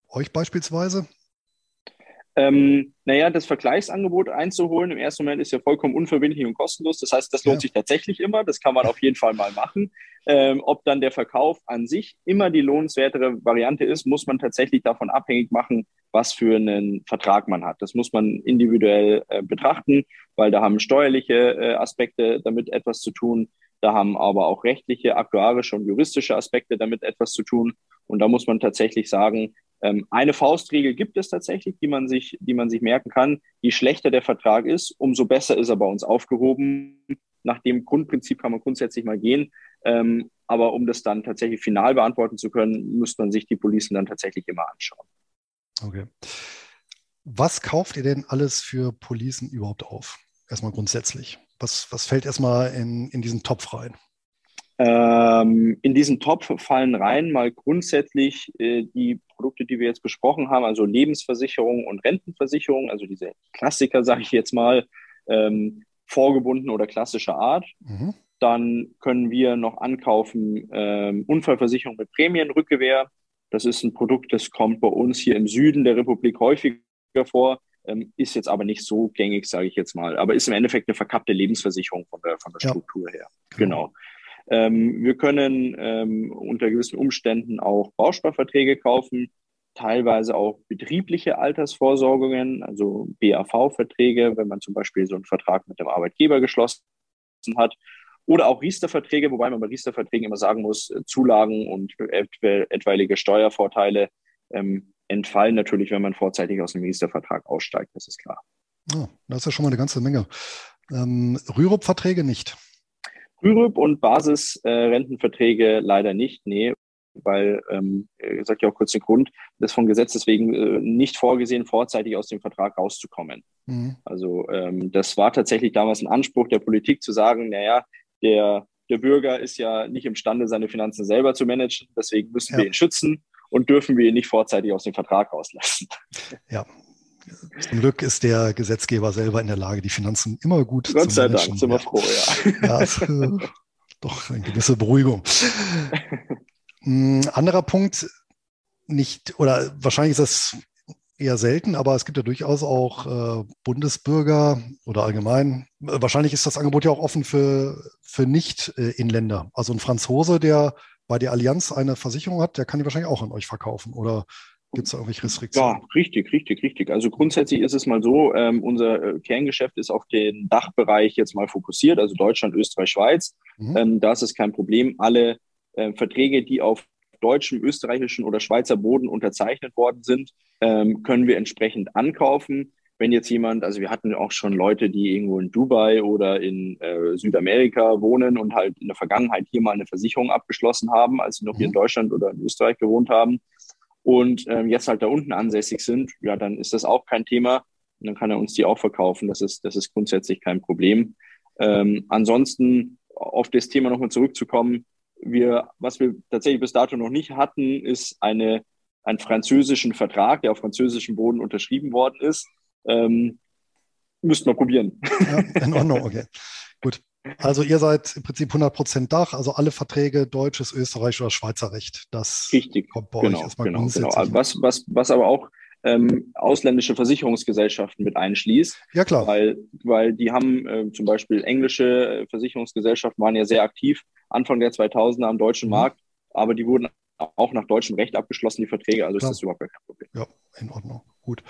euch beispielsweise? Ähm, naja, das Vergleichsangebot einzuholen im ersten Moment ist ja vollkommen unverbindlich und kostenlos. Das heißt, das lohnt ja. sich tatsächlich immer. Das kann man auf jeden Fall mal machen. Ähm, ob dann der Verkauf an sich immer die lohnenswertere Variante ist, muss man tatsächlich davon abhängig machen, was für einen Vertrag man hat. Das muss man individuell äh, betrachten, weil da haben steuerliche äh, Aspekte damit etwas zu tun. Da haben aber auch rechtliche, aktuarische und juristische Aspekte damit etwas zu tun. Und da muss man tatsächlich sagen, eine Faustregel gibt es tatsächlich, die man sich, die man sich merken kann. Je schlechter der Vertrag ist, umso besser ist er bei uns aufgehoben. Nach dem Grundprinzip kann man grundsätzlich mal gehen. Ähm, aber um das dann tatsächlich final beantworten zu können, muss man sich die Policen dann tatsächlich immer anschauen. Okay. Was kauft ihr denn alles für Policen überhaupt auf? Erstmal grundsätzlich. Was, was fällt erstmal in, in diesen Topf rein? Ähm, in diesen Topf fallen rein mal grundsätzlich äh, die Produkte, die wir jetzt besprochen haben, also Lebensversicherung und Rentenversicherung, also diese Klassiker, sage ich jetzt mal, ähm, vorgebunden oder klassischer Art. Mhm. Dann können wir noch ankaufen ähm, Unfallversicherung mit Prämienrückgewehr. Das ist ein Produkt, das kommt bei uns hier im Süden der Republik häufiger vor, ähm, ist jetzt aber nicht so gängig, sage ich jetzt mal, aber ist im Endeffekt eine verkappte Lebensversicherung von der, von der ja. Struktur her. Genau. genau. Ähm, wir können ähm, unter gewissen Umständen auch Bausparverträge kaufen, teilweise auch betriebliche Altersvorsorgungen, also BAV-Verträge, wenn man zum Beispiel so einen Vertrag mit dem Arbeitgeber geschlossen hat. Oder auch Riester-Verträge, wobei man bei Riester-Verträgen immer sagen muss, äh, Zulagen und etwaige Steuervorteile ähm, entfallen natürlich, wenn man vorzeitig aus dem Riester-Vertrag aussteigt, das ist klar. Oh, das ist ja schon mal eine ganze Menge. Ähm, Rürup-Verträge nicht. Rürup und Basisrentenverträge äh, leider nicht, nee, weil, ähm, ich sage ja auch kurz den Grund, das von Gesetz deswegen äh, nicht vorgesehen, vorzeitig aus dem Vertrag rauszukommen. Mhm. Also ähm, das war tatsächlich damals ein Anspruch der Politik zu sagen, naja, der, der Bürger ist ja nicht imstande, seine Finanzen selber zu managen, deswegen müssen ja. wir ihn schützen und dürfen wir ihn nicht vorzeitig aus dem Vertrag rauslassen. Ja. Zum Glück ist der Gesetzgeber selber in der Lage, die Finanzen immer gut Gott zu sei Dank, sind wir froh, ja. ja ist, äh, doch eine gewisse Beruhigung. Ein hm, anderer Punkt, nicht, oder wahrscheinlich ist das eher selten, aber es gibt ja durchaus auch äh, Bundesbürger oder allgemein. Äh, wahrscheinlich ist das Angebot ja auch offen für, für Nicht-Inländer. Äh, also ein Franzose, der bei der Allianz eine Versicherung hat, der kann die wahrscheinlich auch an euch verkaufen. Oder gibt es da irgendwelche Restriktionen? Ja, richtig, richtig, richtig. Also grundsätzlich ist es mal so, ähm, unser äh, Kerngeschäft ist auf den Dachbereich jetzt mal fokussiert, also Deutschland, Österreich, Schweiz. Mhm. Ähm, da ist es kein Problem. Alle äh, Verträge, die auf deutschem, österreichischen oder Schweizer Boden unterzeichnet worden sind, ähm, können wir entsprechend ankaufen. Wenn jetzt jemand, also wir hatten auch schon Leute, die irgendwo in Dubai oder in äh, Südamerika wohnen und halt in der Vergangenheit hier mal eine Versicherung abgeschlossen haben, als sie noch hier in mhm. Deutschland oder in Österreich gewohnt haben und ähm, jetzt halt da unten ansässig sind, ja, dann ist das auch kein Thema. Und dann kann er uns die auch verkaufen. Das ist, das ist grundsätzlich kein Problem. Ähm, ansonsten auf das Thema nochmal zurückzukommen, wir, was wir tatsächlich bis dato noch nicht hatten, ist eine, einen französischen Vertrag, der auf französischem Boden unterschrieben worden ist. Ähm, müssten wir probieren. Ja, in Ordnung, okay. Gut. Also ihr seid im Prinzip 100 Prozent Dach, also alle Verträge deutsches, Österreich oder Schweizer Recht. Das Richtig. kommt bei genau, euch erstmal genau, grundsätzlich. Genau. Was, was, was aber auch ähm, ausländische Versicherungsgesellschaften mit einschließt. Ja, klar. Weil, weil die haben äh, zum Beispiel englische Versicherungsgesellschaften waren ja sehr aktiv Anfang der 2000er am deutschen mhm. Markt, aber die wurden auch nach deutschem Recht abgeschlossen, die Verträge. Also klar. ist das überhaupt kein Problem. Ja, in Ordnung. Gut.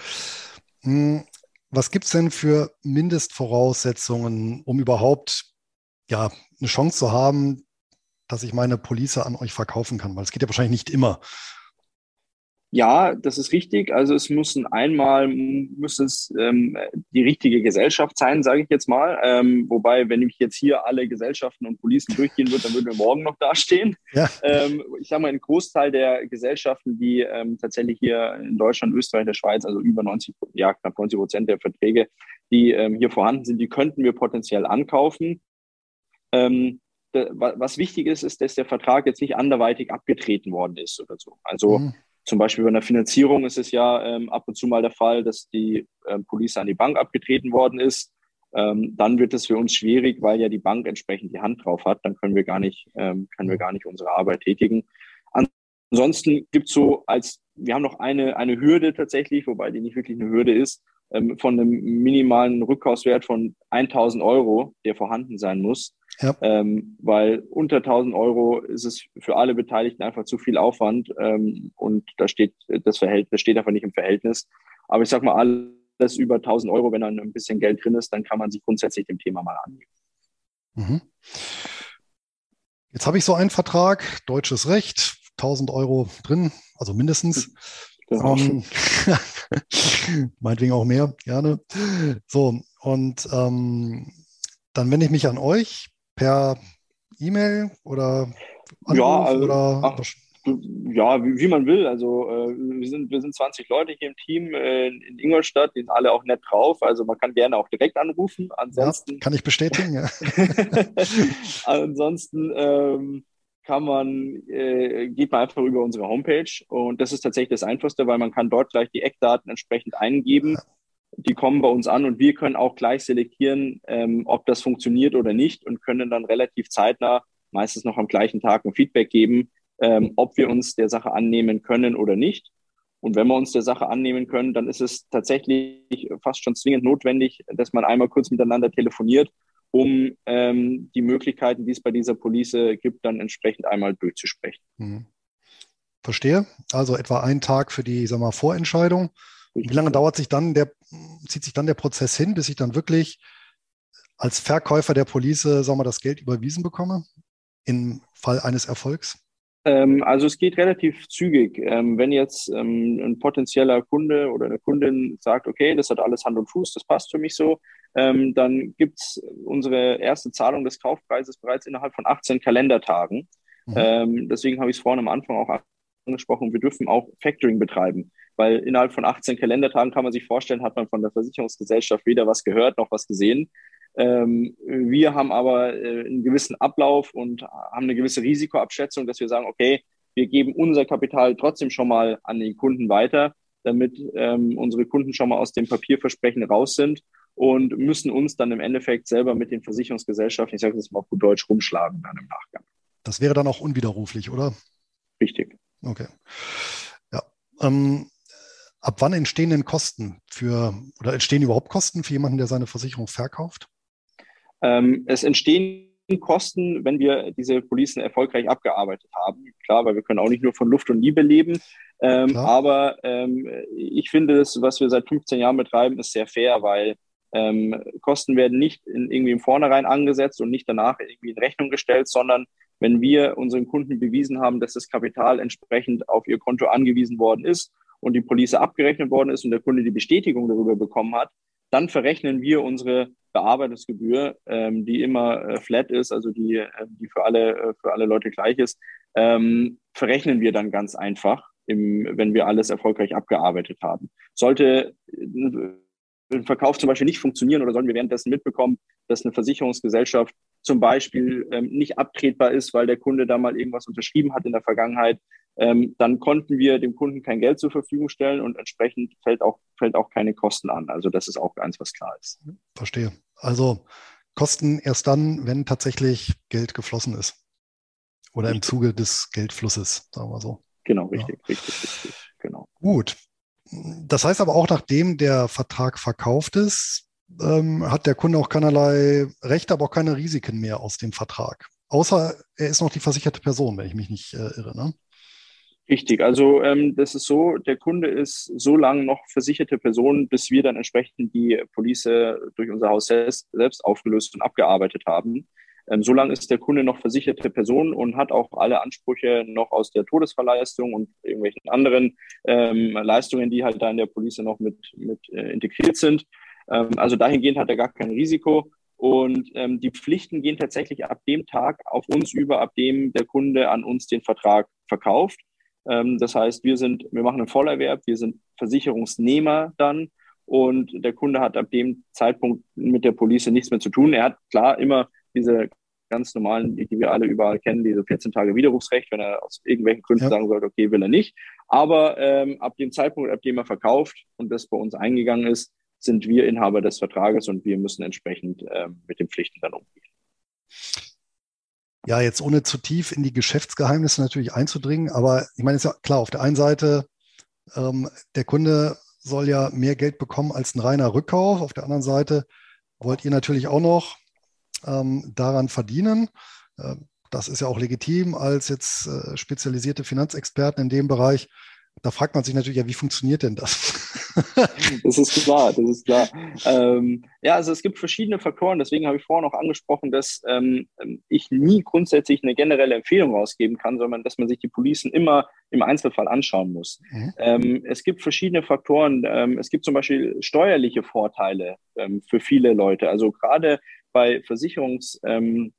Hm, was gibt es denn für Mindestvoraussetzungen, um überhaupt ja, eine Chance zu haben, dass ich meine Police an euch verkaufen kann? Weil es geht ja wahrscheinlich nicht immer. Ja, das ist richtig. Also es müssen einmal muss es ähm, die richtige Gesellschaft sein, sage ich jetzt mal. Ähm, wobei, wenn ich jetzt hier alle Gesellschaften und Policen durchgehen würde, dann würden wir morgen noch dastehen. Ja. Ähm, ich sage mal, ein Großteil der Gesellschaften, die ähm, tatsächlich hier in Deutschland, Österreich, der Schweiz, also über 90, ja knapp 90 Prozent der Verträge, die ähm, hier vorhanden sind, die könnten wir potenziell ankaufen. Ähm, was wichtig ist, ist, dass der Vertrag jetzt nicht anderweitig abgetreten worden ist oder so. Also mhm. Zum Beispiel bei einer Finanzierung ist es ja ähm, ab und zu mal der Fall, dass die ähm, Police an die Bank abgetreten worden ist. Ähm, dann wird es für uns schwierig, weil ja die Bank entsprechend die Hand drauf hat. Dann können wir gar nicht, ähm, können wir gar nicht unsere Arbeit tätigen. Ansonsten gibt es so als, wir haben noch eine, eine Hürde tatsächlich, wobei die nicht wirklich eine Hürde ist, ähm, von einem minimalen Rückkaufswert von 1000 Euro, der vorhanden sein muss. Ja. Ähm, weil unter 1000 Euro ist es für alle Beteiligten einfach zu viel Aufwand ähm, und da steht das Verhältnis, steht einfach nicht im Verhältnis. Aber ich sag mal, alles über 1000 Euro, wenn dann ein bisschen Geld drin ist, dann kann man sich grundsätzlich dem Thema mal annehmen. Mhm. Jetzt habe ich so einen Vertrag, deutsches Recht, 1000 Euro drin, also mindestens. Genau. Ähm, meinetwegen auch mehr, gerne. So, und ähm, dann wende ich mich an euch per E-Mail oder Anruf ja, also, oder ach, ja, wie, wie, man will. Also äh, wir, sind, wir sind 20 Leute hier im Team äh, in Ingolstadt, die sind alle auch nett drauf. Also man kann gerne auch direkt anrufen. Ansonsten ja, kann ich bestätigen. Ja. Ansonsten ähm, kann man, äh, geht man einfach über unsere Homepage und das ist tatsächlich das Einfachste, weil man kann dort gleich die Eckdaten entsprechend eingeben. Ja die kommen bei uns an und wir können auch gleich selektieren, ähm, ob das funktioniert oder nicht und können dann relativ zeitnah, meistens noch am gleichen Tag, ein Feedback geben, ähm, ob wir uns der Sache annehmen können oder nicht. Und wenn wir uns der Sache annehmen können, dann ist es tatsächlich fast schon zwingend notwendig, dass man einmal kurz miteinander telefoniert, um ähm, die Möglichkeiten, die es bei dieser Police gibt, dann entsprechend einmal durchzusprechen. Mhm. Verstehe. Also etwa ein Tag für die sag mal, Vorentscheidung. Wie lange dauert sich dann der, zieht sich dann der Prozess hin, bis ich dann wirklich als Verkäufer der Police, sagen wir, das Geld überwiesen bekomme? Im Fall eines Erfolgs? Ähm, also es geht relativ zügig. Ähm, wenn jetzt ähm, ein potenzieller Kunde oder eine Kundin sagt, okay, das hat alles Hand und Fuß, das passt für mich so, dann gibt es unsere erste Zahlung des Kaufpreises bereits innerhalb von 18 Kalendertagen. Mhm. Deswegen habe ich es vorhin am Anfang auch angesprochen, wir dürfen auch Factoring betreiben weil innerhalb von 18 Kalendertagen kann man sich vorstellen, hat man von der Versicherungsgesellschaft weder was gehört noch was gesehen. Ähm, wir haben aber äh, einen gewissen Ablauf und haben eine gewisse Risikoabschätzung, dass wir sagen, okay, wir geben unser Kapital trotzdem schon mal an den Kunden weiter, damit ähm, unsere Kunden schon mal aus dem Papierversprechen raus sind und müssen uns dann im Endeffekt selber mit den Versicherungsgesellschaften, ich sage das mal auf gut Deutsch, rumschlagen dann im Nachgang. Das wäre dann auch unwiderruflich, oder? Richtig. Okay. Ja. Ähm, ab wann entstehen denn Kosten für oder entstehen überhaupt Kosten für jemanden, der seine Versicherung verkauft? Ähm, es entstehen Kosten, wenn wir diese Policen erfolgreich abgearbeitet haben. Klar, weil wir können auch nicht nur von Luft und Liebe leben. Ähm, aber ähm, ich finde, das, was wir seit 15 Jahren betreiben, ist sehr fair, weil ähm, Kosten werden nicht in, irgendwie im Vornherein angesetzt und nicht danach irgendwie in Rechnung gestellt, sondern wenn wir unseren Kunden bewiesen haben, dass das Kapital entsprechend auf ihr Konto angewiesen worden ist und die Police abgerechnet worden ist und der Kunde die Bestätigung darüber bekommen hat, dann verrechnen wir unsere Bearbeitungsgebühr, ähm, die immer äh, flat ist, also die, äh, die für alle, äh, für alle Leute gleich ist, ähm, verrechnen wir dann ganz einfach, im, wenn wir alles erfolgreich abgearbeitet haben. Sollte ein Verkauf zum Beispiel nicht funktionieren oder sollen wir währenddessen mitbekommen, dass eine Versicherungsgesellschaft zum Beispiel ähm, nicht abtretbar ist, weil der Kunde da mal irgendwas unterschrieben hat in der Vergangenheit, ähm, dann konnten wir dem Kunden kein Geld zur Verfügung stellen und entsprechend fällt auch, fällt auch keine Kosten an. Also das ist auch eins, was klar ist. Verstehe. Also Kosten erst dann, wenn tatsächlich Geld geflossen ist. Oder richtig. im Zuge des Geldflusses, sagen wir so. Genau, richtig, ja. richtig, richtig, genau. Gut. Das heißt aber auch, nachdem der Vertrag verkauft ist, ähm, hat der Kunde auch keinerlei Rechte, aber auch keine Risiken mehr aus dem Vertrag. Außer er ist noch die versicherte Person, wenn ich mich nicht äh, irre. Ne? Richtig, also ähm, das ist so, der Kunde ist so lange noch versicherte Person, bis wir dann entsprechend die Police durch unser Haus selbst, selbst aufgelöst und abgearbeitet haben. Ähm, so lange ist der Kunde noch versicherte Person und hat auch alle Ansprüche noch aus der Todesverleistung und irgendwelchen anderen ähm, Leistungen, die halt da in der Police noch mit, mit äh, integriert sind. Ähm, also dahingehend hat er gar kein Risiko. Und ähm, die Pflichten gehen tatsächlich ab dem Tag auf uns über, ab dem der Kunde an uns den Vertrag verkauft. Ähm, das heißt, wir sind, wir machen einen Vollerwerb, wir sind Versicherungsnehmer dann und der Kunde hat ab dem Zeitpunkt mit der Police nichts mehr zu tun. Er hat klar immer diese ganz normalen, die wir alle überall kennen, diese 14 Tage Widerrufsrecht, wenn er aus irgendwelchen Gründen ja. sagen sollte, okay, will er nicht. Aber ähm, ab dem Zeitpunkt, ab dem er verkauft und das bei uns eingegangen ist, sind wir Inhaber des Vertrages und wir müssen entsprechend ähm, mit den Pflichten dann umgehen. Ja, jetzt ohne zu tief in die Geschäftsgeheimnisse natürlich einzudringen, aber ich meine, ist ja klar, auf der einen Seite, ähm, der Kunde soll ja mehr Geld bekommen als ein reiner Rückkauf. Auf der anderen Seite wollt ihr natürlich auch noch ähm, daran verdienen. Äh, das ist ja auch legitim als jetzt äh, spezialisierte Finanzexperten in dem Bereich. Da fragt man sich natürlich, ja, wie funktioniert denn das? das ist klar, das ist klar. Ähm, ja, also es gibt verschiedene Faktoren, deswegen habe ich vorhin auch angesprochen, dass ähm, ich nie grundsätzlich eine generelle Empfehlung rausgeben kann, sondern dass man sich die Policen immer im Einzelfall anschauen muss. Mhm. Ähm, es gibt verschiedene Faktoren. Ähm, es gibt zum Beispiel steuerliche Vorteile ähm, für viele Leute. Also gerade bei Versicherungsverträgen,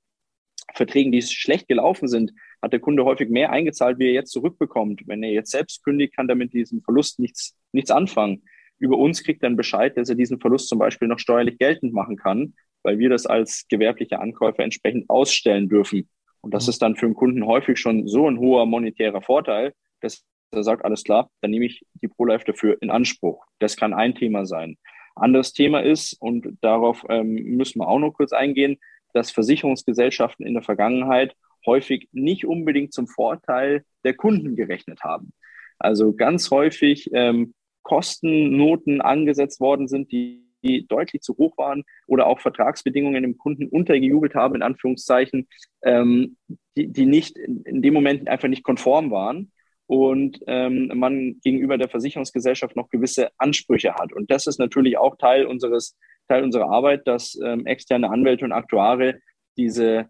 ähm, die schlecht gelaufen sind, hat der Kunde häufig mehr eingezahlt, wie er jetzt zurückbekommt. Wenn er jetzt selbst kündigt, kann er mit diesem Verlust nichts, nichts anfangen. Über uns kriegt er einen Bescheid, dass er diesen Verlust zum Beispiel noch steuerlich geltend machen kann, weil wir das als gewerblicher Ankäufer entsprechend ausstellen dürfen. Und das mhm. ist dann für den Kunden häufig schon so ein hoher monetärer Vorteil, dass er sagt, alles klar, dann nehme ich die ProLife dafür in Anspruch. Das kann ein Thema sein. Anderes Thema ist, und darauf ähm, müssen wir auch noch kurz eingehen, dass Versicherungsgesellschaften in der Vergangenheit häufig nicht unbedingt zum Vorteil der Kunden gerechnet haben. Also ganz häufig ähm, Kostennoten angesetzt worden sind, die, die deutlich zu hoch waren oder auch Vertragsbedingungen dem Kunden untergejubelt haben, in Anführungszeichen, ähm, die, die nicht in, dem Moment einfach nicht konform waren und ähm, man gegenüber der Versicherungsgesellschaft noch gewisse Ansprüche hat. Und das ist natürlich auch Teil unseres Teil unserer Arbeit, dass ähm, externe Anwälte und Aktuare diese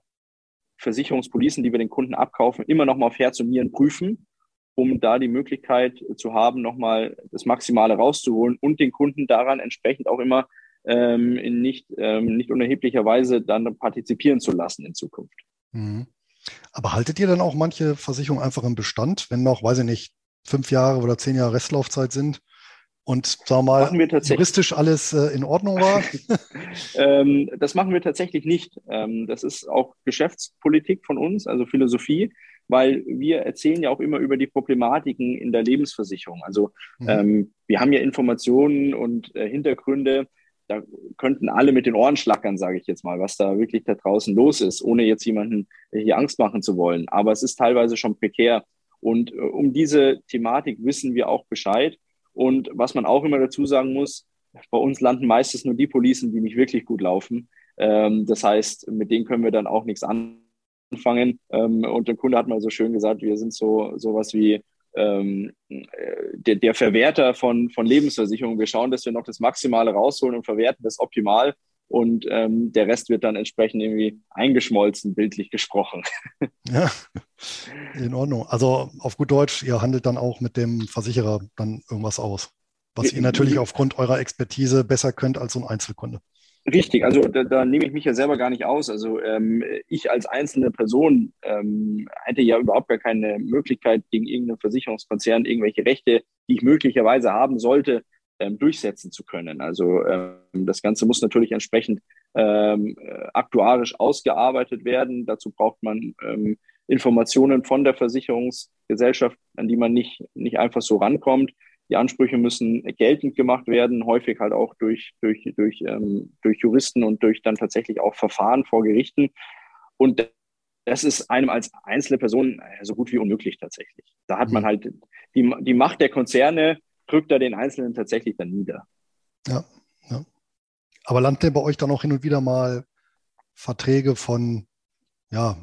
Versicherungspolicen, die wir den Kunden abkaufen, immer noch mal auf Herz und Nieren prüfen, um da die Möglichkeit zu haben, noch mal das Maximale rauszuholen und den Kunden daran entsprechend auch immer ähm, in nicht, ähm, nicht unerheblicher Weise dann partizipieren zu lassen in Zukunft. Mhm. Aber haltet ihr dann auch manche Versicherungen einfach im Bestand, wenn noch, weiß ich nicht, fünf Jahre oder zehn Jahre Restlaufzeit sind? Und sagen wir mal, juristisch alles äh, in Ordnung war? ähm, das machen wir tatsächlich nicht. Ähm, das ist auch Geschäftspolitik von uns, also Philosophie. weil wir erzählen ja auch immer über die Problematiken in der Lebensversicherung. Also mhm. ähm, wir haben ja Informationen und äh, Hintergründe, da könnten alle mit den Ohren schlackern, sage ich jetzt mal, was da wirklich da draußen los ist, ohne jetzt jemanden hier Angst machen zu wollen. Aber es ist teilweise schon prekär. Und äh, um diese Thematik wissen wir auch Bescheid. Und was man auch immer dazu sagen muss, bei uns landen meistens nur die Policen, die nicht wirklich gut laufen. Ähm, das heißt, mit denen können wir dann auch nichts anfangen. Ähm, und der Kunde hat mal so schön gesagt, wir sind so sowas wie ähm, äh, der, der Verwerter von, von Lebensversicherungen. Wir schauen, dass wir noch das Maximale rausholen und verwerten das optimal. Und ähm, der Rest wird dann entsprechend irgendwie eingeschmolzen, bildlich gesprochen. Ja, in Ordnung. Also auf gut Deutsch, ihr handelt dann auch mit dem Versicherer dann irgendwas aus, was ihr natürlich aufgrund eurer Expertise besser könnt als so ein Einzelkunde. Richtig, also da, da, nehme ich mich ja selber gar nicht aus. Also ähm, ich als einzelne Person ähm, hätte ja überhaupt gar keine Möglichkeit, gegen irgendeinen Versicherungskonzern irgendwelche Rechte, die ich möglicherweise haben sollte, durchsetzen zu können. Also ähm, das Ganze muss natürlich entsprechend ähm, aktuarisch ausgearbeitet werden. Dazu braucht man ähm, Informationen von der Versicherungsgesellschaft, an die man nicht, nicht einfach so rankommt. Die Ansprüche müssen geltend gemacht werden, häufig halt auch durch, durch, durch, ähm, durch Juristen und durch dann tatsächlich auch Verfahren vor Gerichten. Und das ist einem als einzelne Person so gut wie unmöglich tatsächlich. Da hat man mhm. halt die, die Macht der Konzerne, drückt da den Einzelnen tatsächlich dann nieder. Ja, ja. Aber landen bei euch dann auch hin und wieder mal Verträge von, ja,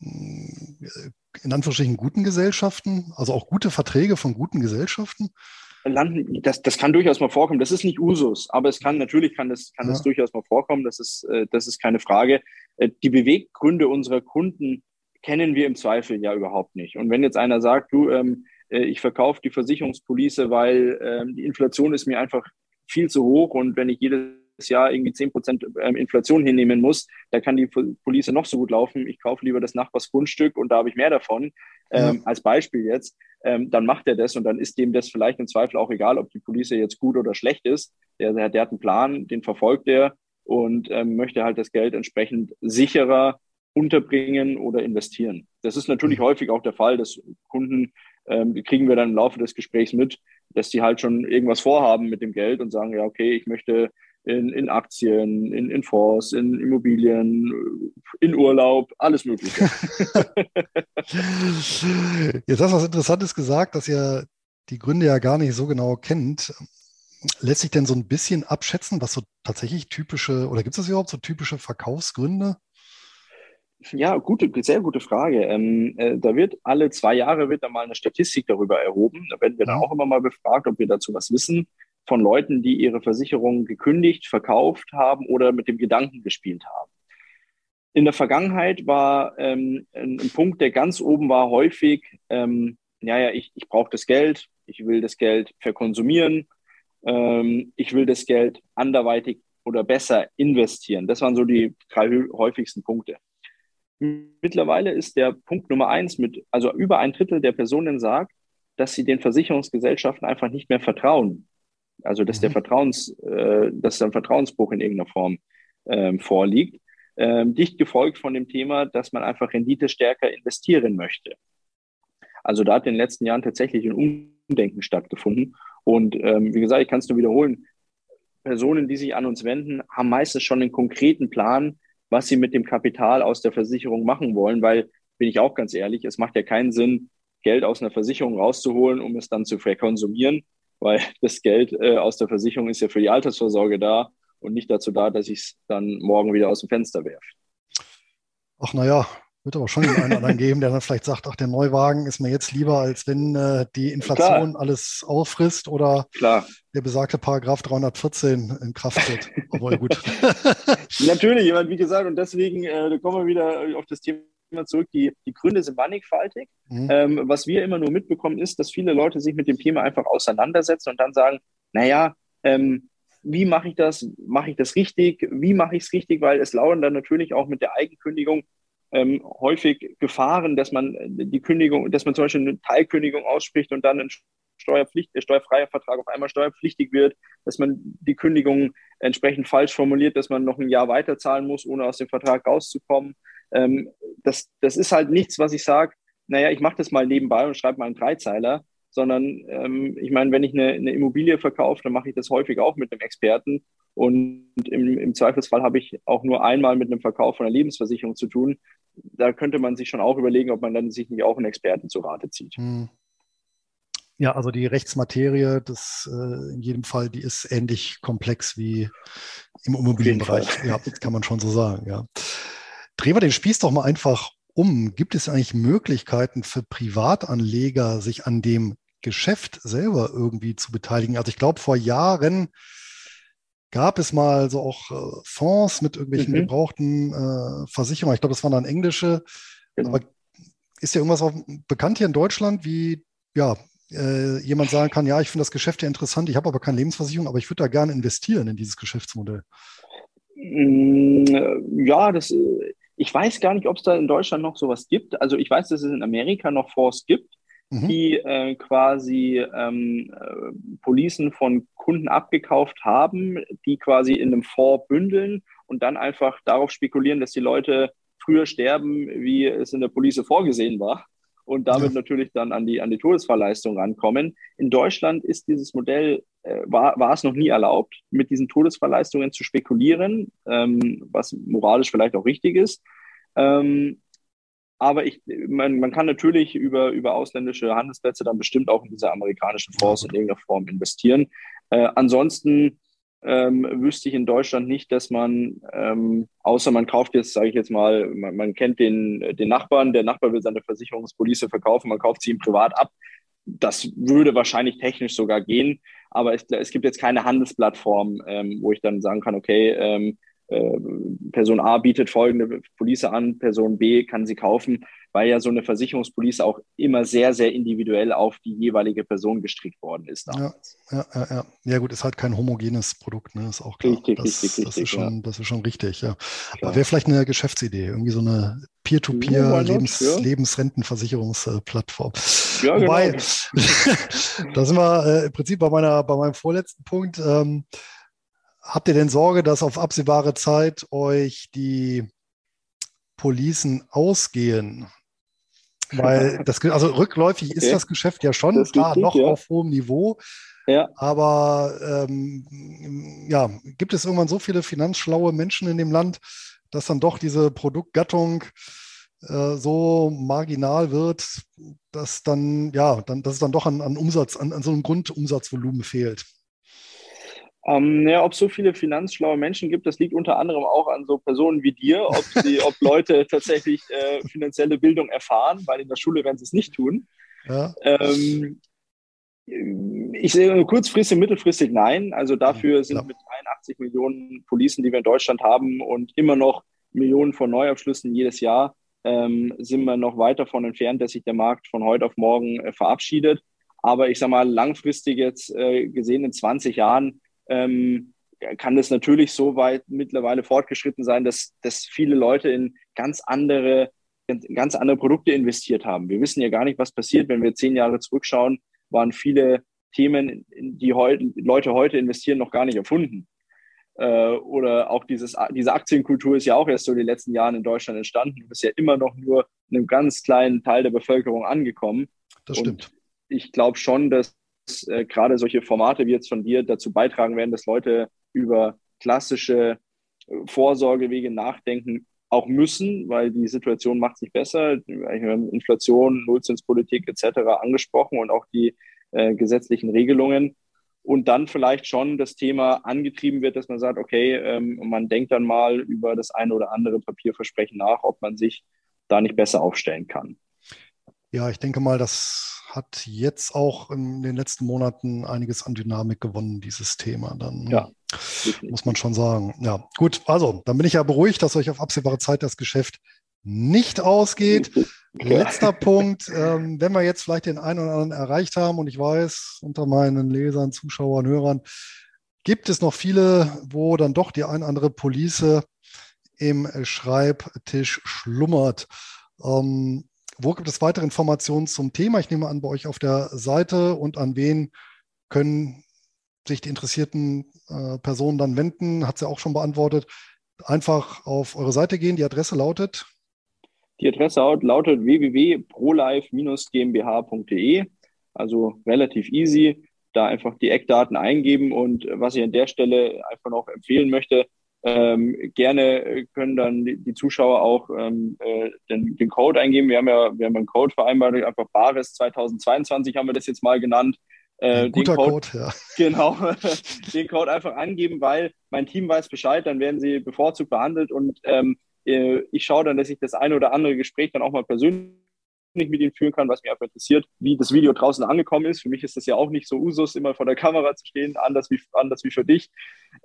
in Anführungsstrichen guten Gesellschaften, also auch gute Verträge von guten Gesellschaften? landen, das, das kann durchaus mal vorkommen. Das ist nicht Usus, aber es kann natürlich kann das, kann ja. das durchaus mal vorkommen. Das ist, äh, das ist keine Frage. Äh, die Beweggründe unserer Kunden kennen wir im Zweifel ja überhaupt nicht. Und wenn jetzt einer sagt, du, ähm, äh, ich verkaufe die Versicherungspolice, weil ähm, die Inflation ist mir einfach viel zu hoch und wenn ich jedes Jahr irgendwie 10 Prozent ähm, Inflation hinnehmen muss, da kann die Police noch so gut laufen. Ich kaufe lieber das Nachbars Grundstück und da habe ich mehr davon. Ähm, ja. Als Beispiel jetzt, ähm, dann macht er das und dann ist dem das vielleicht im Zweifel auch egal, ob die Police jetzt gut oder schlecht ist. Der, der, der hat einen Plan, den verfolgt er und ähm, möchte halt das Geld entsprechend sicherer unterbringen oder investieren. Das ist natürlich mhm. häufig auch der Fall, dass Kunden, ähm, kriegen wir dann im Laufe des Gesprächs mit, dass die halt schon irgendwas vorhaben mit dem Geld und sagen, ja, okay, ich möchte in, in Aktien, in, in Fonds, in Immobilien, in Urlaub, alles Mögliche. Jetzt hast du was Interessantes gesagt, dass ihr die Gründe ja gar nicht so genau kennt. Lässt sich denn so ein bisschen abschätzen, was so tatsächlich typische, oder gibt es überhaupt so typische Verkaufsgründe? Ja, gute, sehr gute Frage. Ähm, äh, da wird alle zwei Jahre wird da mal eine Statistik darüber erhoben. Da werden wir dann mhm. auch immer mal befragt, ob wir dazu was wissen von Leuten, die ihre Versicherung gekündigt, verkauft haben oder mit dem Gedanken gespielt haben. In der Vergangenheit war ähm, ein, ein, Punkt, der ganz oben war, häufig, ähm, ja, ja, ich, ich brauche das Geld, ich will das Geld verkonsumieren, ähm, ich will das Geld anderweitig oder besser investieren. Das waren so die drei häufigsten Punkte. Mittlerweile ist der Punkt Nummer eins mit, also über ein Drittel der Personen sagt, dass sie den Versicherungsgesellschaften einfach nicht mehr vertrauen. Also dass mhm. der Vertrauens, äh, dass ein Vertrauensbruch in irgendeiner Form ähm, vorliegt. Ähm, dicht gefolgt von dem Thema, dass man einfach Rendite stärker investieren möchte. Also da hat in den letzten Jahren tatsächlich ein Umdenken stattgefunden. Und ähm, wie gesagt, ich kann es nur wiederholen, Personen, die sich an uns wenden, haben meistens schon einen konkreten Plan, was sie mit dem Kapital aus der Versicherung machen wollen, weil, bin ich auch ganz ehrlich, es macht ja keinen Sinn, Geld aus einer Versicherung rauszuholen, um es dann zu verkonsumieren, weil das Geld äh, aus der Versicherung ist ja für die Altersvorsorge da und nicht dazu da, dass ich es dann morgen wieder aus dem Fenster werfe. Ach naja, wird aber schon den einen oder anderen geben, der dann vielleicht sagt, ach, der Neuwagen ist mir jetzt lieber, als wenn äh, die Inflation Klar. alles auffrisst oder Klar. der besagte Paragraph 314 in Kraft tritt. Obwohl, gut. Natürlich, wie gesagt, und deswegen äh, da kommen wir wieder auf das Thema zurück, die, die Gründe sind mannigfaltig. Mhm. Ähm, was wir immer nur mitbekommen, ist, dass viele Leute sich mit dem Thema einfach auseinandersetzen und dann sagen, naja, ähm, wie mache ich das? Mache ich das richtig? Wie mache ich es richtig? Weil es lauern dann natürlich auch mit der Eigenkündigung ähm, häufig Gefahren, dass man die Kündigung, dass man zum Beispiel eine Teilkündigung ausspricht und dann ein Steuerpflicht, der steuerfreie Vertrag auf einmal steuerpflichtig wird, dass man die Kündigung entsprechend falsch formuliert, dass man noch ein Jahr weiterzahlen muss, ohne aus dem Vertrag rauszukommen. Ähm, das, das ist halt nichts, was ich sage, naja, ich mache das mal nebenbei und schreibe mal einen Dreizeiler, sondern ähm, ich meine, wenn ich eine, eine Immobilie verkaufe, dann mache ich das häufig auch mit einem Experten. Und im, im Zweifelsfall habe ich auch nur einmal mit einem Verkauf von einer Lebensversicherung zu tun. Da könnte man sich schon auch überlegen, ob man dann sich nicht auch einen Experten zu Rate zieht. Hm. Ja, also die Rechtsmaterie, das äh, in jedem Fall, die ist ähnlich komplex wie im Immobilienbereich. Ja, das kann man schon so sagen, ja. Drehen wir den Spieß doch mal einfach um. Gibt es eigentlich Möglichkeiten für Privatanleger, sich an dem Geschäft selber irgendwie zu beteiligen? Also ich glaube, vor Jahren gab es mal so auch äh, Fonds mit irgendwelchen mhm. gebrauchten äh, Versicherungen. Ich glaube, das waren dann englische. Genau. Aber ist ja irgendwas auch bekannt hier in Deutschland, wie ja, äh, jemand sagen kann, ja, ich finde das Geschäft ja interessant, ich habe aber keine Lebensversicherung, aber ich würde da gerne investieren in dieses Geschäftsmodell? Mm, ja, das, äh, ich weiß gar nicht, ob es da in Deutschland noch sowas gibt. Also ich weiß, dass es in Amerika noch Fonds gibt, mhm. die äh, quasi ähm, äh, Policen von Kunden abgekauft haben, die quasi in einem Fonds bündeln und dann einfach darauf spekulieren, dass die Leute früher sterben, wie es in der Police vorgesehen war und damit natürlich dann an die, an die Todesfallleistung rankommen. In Deutschland ist dieses Modell, äh, war, war es noch nie erlaubt, mit diesen Todesfallleistungen zu spekulieren, ähm, was moralisch vielleicht auch richtig ist. Ähm, aber ich, man, man kann natürlich über, über ausländische Handelsplätze dann bestimmt auch in diese amerikanischen Fonds in irgendeiner Form investieren. Äh, ansonsten ähm, wüsste ich in Deutschland nicht, dass man, ähm, außer man kauft jetzt, sage ich jetzt mal, man, man, kennt den, den Nachbarn, der Nachbar will seine Versicherungspolice verkaufen, man kauft sie ihm privat ab. Das würde wahrscheinlich technisch sogar gehen, aber es, es gibt jetzt keine Handelsplattform, ähm, wo ich dann sagen kann, okay, ähm, äh, Person A bietet folgende Police an, Person B kann sie kaufen, weil ja so eine Versicherungspolice auch immer sehr, sehr individuell auf die jeweilige Person gestrickt worden ist. Ja, ja, ja, ja. ja, gut, ist halt kein homogenes Produkt, ne? ist auch klar. Richtig, das, richtig, das, ist schon, ja. das ist schon richtig, ja. Aber wäre vielleicht eine Geschäftsidee, irgendwie so eine Peer-to-Peer-Lebens-Lebensrentenversicherungsplattform. Ja, Wobei, genau. da sind wir äh, im Prinzip bei, meiner, bei meinem vorletzten Punkt. Ähm, Habt ihr denn Sorge, dass auf absehbare Zeit euch die Policen ausgehen? Weil das, also rückläufig ist okay. das Geschäft ja schon, klar, noch ja. auf hohem Niveau. Ja. Aber ähm, ja, gibt es irgendwann so viele finanzschlaue Menschen in dem Land, dass dann doch diese Produktgattung äh, so marginal wird, dass dann, ja, dann, dass es dann doch an, an Umsatz, an, an so einem Grundumsatzvolumen fehlt. Ähm, ja, ob es so viele finanzschlaue Menschen gibt, das liegt unter anderem auch an so Personen wie dir, ob, sie, ob Leute tatsächlich äh, finanzielle Bildung erfahren, weil in der Schule werden sie es nicht tun. Ja. Ähm, ich sehe kurzfristig, mittelfristig nein. Also dafür sind ja. mit 83 Millionen Policen, die wir in Deutschland haben und immer noch Millionen von Neuabschlüssen jedes Jahr, ähm, sind wir noch weit davon entfernt, dass sich der Markt von heute auf morgen äh, verabschiedet. Aber ich sage mal, langfristig jetzt äh, gesehen in 20 Jahren ähm, kann es natürlich so weit mittlerweile fortgeschritten sein, dass, dass viele Leute in ganz andere, ganz andere Produkte investiert haben. Wir wissen ja gar nicht, was passiert, wenn wir zehn Jahre zurückschauen, waren viele Themen, in die heute, Leute heute investieren, noch gar nicht erfunden. Äh, oder auch dieses, diese Aktienkultur ist ja auch erst so in den letzten Jahren in Deutschland entstanden und ist ja immer noch nur einem ganz kleinen Teil der Bevölkerung angekommen. Das stimmt. Und ich glaube schon, dass äh, gerade solche Formate wie jetzt von dir dazu beitragen werden, dass Leute über klassische äh, Vorsorgewege nachdenken auch müssen, weil die Situation macht sich besser. Inflation, Nullzinspolitik etc. angesprochen und auch die äh, gesetzlichen Regelungen. Und dann vielleicht schon das Thema angetrieben wird, dass man sagt, okay, ähm, man denkt dann mal über das eine oder andere Papierversprechen nach, ob man sich da nicht besser aufstellen kann. Ja, ich denke mal, das hat jetzt auch in den letzten Monaten einiges an Dynamik gewonnen, dieses Thema dann. Ja. Muss man schon sagen. Ja, gut. Also, dann bin ich ja beruhigt, dass euch auf absehbare Zeit das Geschäft nicht ausgeht. Letzter Punkt, ähm, wenn wir jetzt vielleicht den einen oder anderen erreicht haben und ich weiß, unter meinen Lesern, Zuschauern, Hörern, gibt es noch viele, wo dann doch die ein oder andere Police im Schreibtisch schlummert. Ähm, wo gibt es weitere Informationen zum Thema? Ich nehme an, bei euch auf der Seite und an wen können sich die interessierten äh, Personen dann wenden? Hat sie auch schon beantwortet. Einfach auf eure Seite gehen. Die Adresse lautet? Die Adresse lautet www.prolife-gmbh.de. Also relativ easy. Da einfach die Eckdaten eingeben und was ich an der Stelle einfach noch empfehlen möchte, ähm, gerne können dann die, Zuschauer auch ähm, äh, den, den, Code eingeben. Wir haben ja, wir haben einen Code vereinbart, einfach Bares 2022 haben wir das jetzt mal genannt. Äh, guter Code, Code, ja. Genau, den Code einfach angeben, weil mein Team weiß Bescheid, dann werden sie bevorzugt behandelt und ähm, äh, ich schaue dann, dass ich das eine oder andere Gespräch dann auch mal persönlich mit ihnen führen kann, was mich einfach interessiert, wie das Video draußen angekommen ist. Für mich ist das ja auch nicht so Usus, immer vor der Kamera zu stehen, anders wie, anders wie für dich.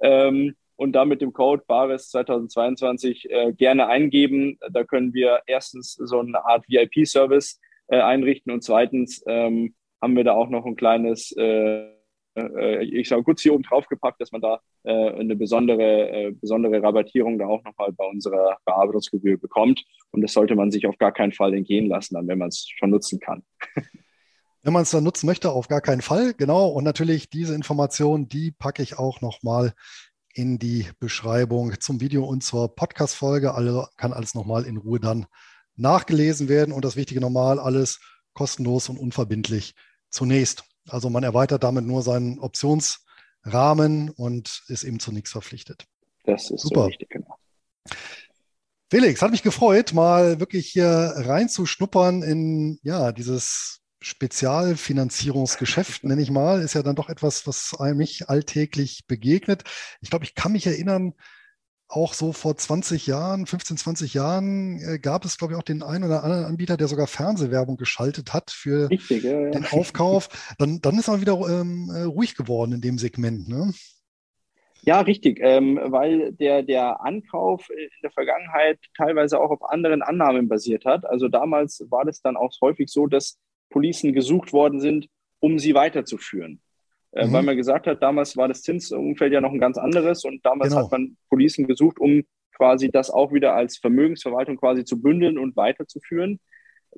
Ähm, und da mit dem Code BARES 2022 äh, gerne eingeben. Da können wir erstens so eine Art VIP-Service äh, einrichten und zweitens ähm, haben wir da auch noch ein kleines, äh, äh, ich sage kurz hier oben drauf gepackt, dass man da äh, eine besondere, äh, besondere Rabattierung da auch nochmal bei unserer Bearbeitungsgebühr bekommt. Und das sollte man sich auf gar keinen Fall entgehen lassen, dann, wenn man es schon nutzen kann. Wenn man es dann nutzen möchte, auf gar keinen Fall, genau. Und natürlich diese Information, die packe ich auch nochmal in die Beschreibung zum Video und zur Podcast-Folge. Also kann alles nochmal in Ruhe dann nachgelesen werden und das Wichtige nochmal, alles kostenlos und unverbindlich zunächst. Also man erweitert damit nur seinen Optionsrahmen und ist eben zu nichts verpflichtet. Das ist Super. so wichtig, genau. Felix, hat mich gefreut, mal wirklich hier reinzuschnuppern in ja, dieses Spezialfinanzierungsgeschäft, nenne ich mal, ist ja dann doch etwas, was mich alltäglich begegnet. Ich glaube, ich kann mich erinnern, auch so vor 20 Jahren, 15, 20 Jahren äh, gab es, glaube ich, auch den einen oder anderen Anbieter, der sogar Fernsehwerbung geschaltet hat für Richtig, ja, ja. den Aufkauf. Dann, dann ist er wieder ähm, äh, ruhig geworden in dem Segment. Ne? Ja, richtig, ähm, weil der, der Ankauf in der Vergangenheit teilweise auch auf anderen Annahmen basiert hat. Also damals war das dann auch häufig so, dass Policen gesucht worden sind, um sie weiterzuführen. Äh, mhm. Weil man gesagt hat, damals war das Zinsumfeld ja noch ein ganz anderes und damals genau. hat man Policen gesucht, um quasi das auch wieder als Vermögensverwaltung quasi zu bündeln und weiterzuführen.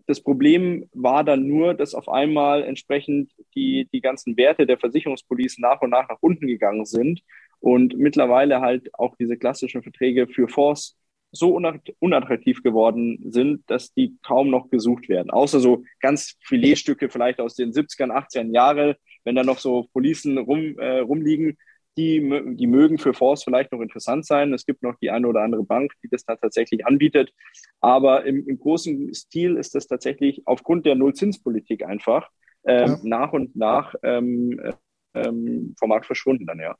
Das Problem war dann nur, dass auf einmal entsprechend die, die ganzen Werte der Versicherungspolicen nach und nach nach unten gegangen sind und mittlerweile halt auch diese klassischen Verträge für Fonds so unattraktiv geworden sind, dass die kaum noch gesucht werden. Außer so ganz Filetstücke vielleicht aus den 70ern, 80ern Jahre, wenn da noch so Policen rum, äh, rumliegen, die, die mögen für Fonds vielleicht noch interessant sein. Es gibt noch die eine oder andere Bank, die das da tatsächlich anbietet. Aber im, im großen Stil ist das tatsächlich aufgrund der Nullzinspolitik einfach ähm, ja. nach und nach ähm, ähm, vom Markt verschwunden dann, ja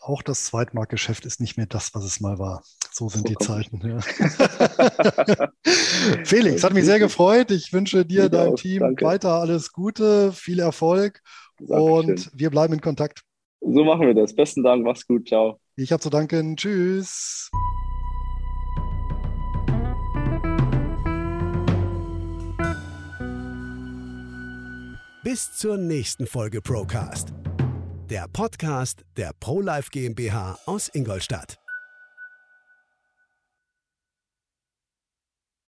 auch das Zweitmarktgeschäft ist nicht mehr das, was es mal war. So sind die Zeiten. Ja. Felix, hat mich sehr gefreut. Ich wünsche dir, ich deinem auch. Team Danke. weiter alles Gute, viel Erfolg Dankeschön. und wir bleiben in Kontakt. So machen wir das. Besten Dank, mach's gut, ciao. Ich habe zu danken. Tschüss. Bis zur nächsten Folge Procast der Podcast der ProLife GmbH aus Ingolstadt.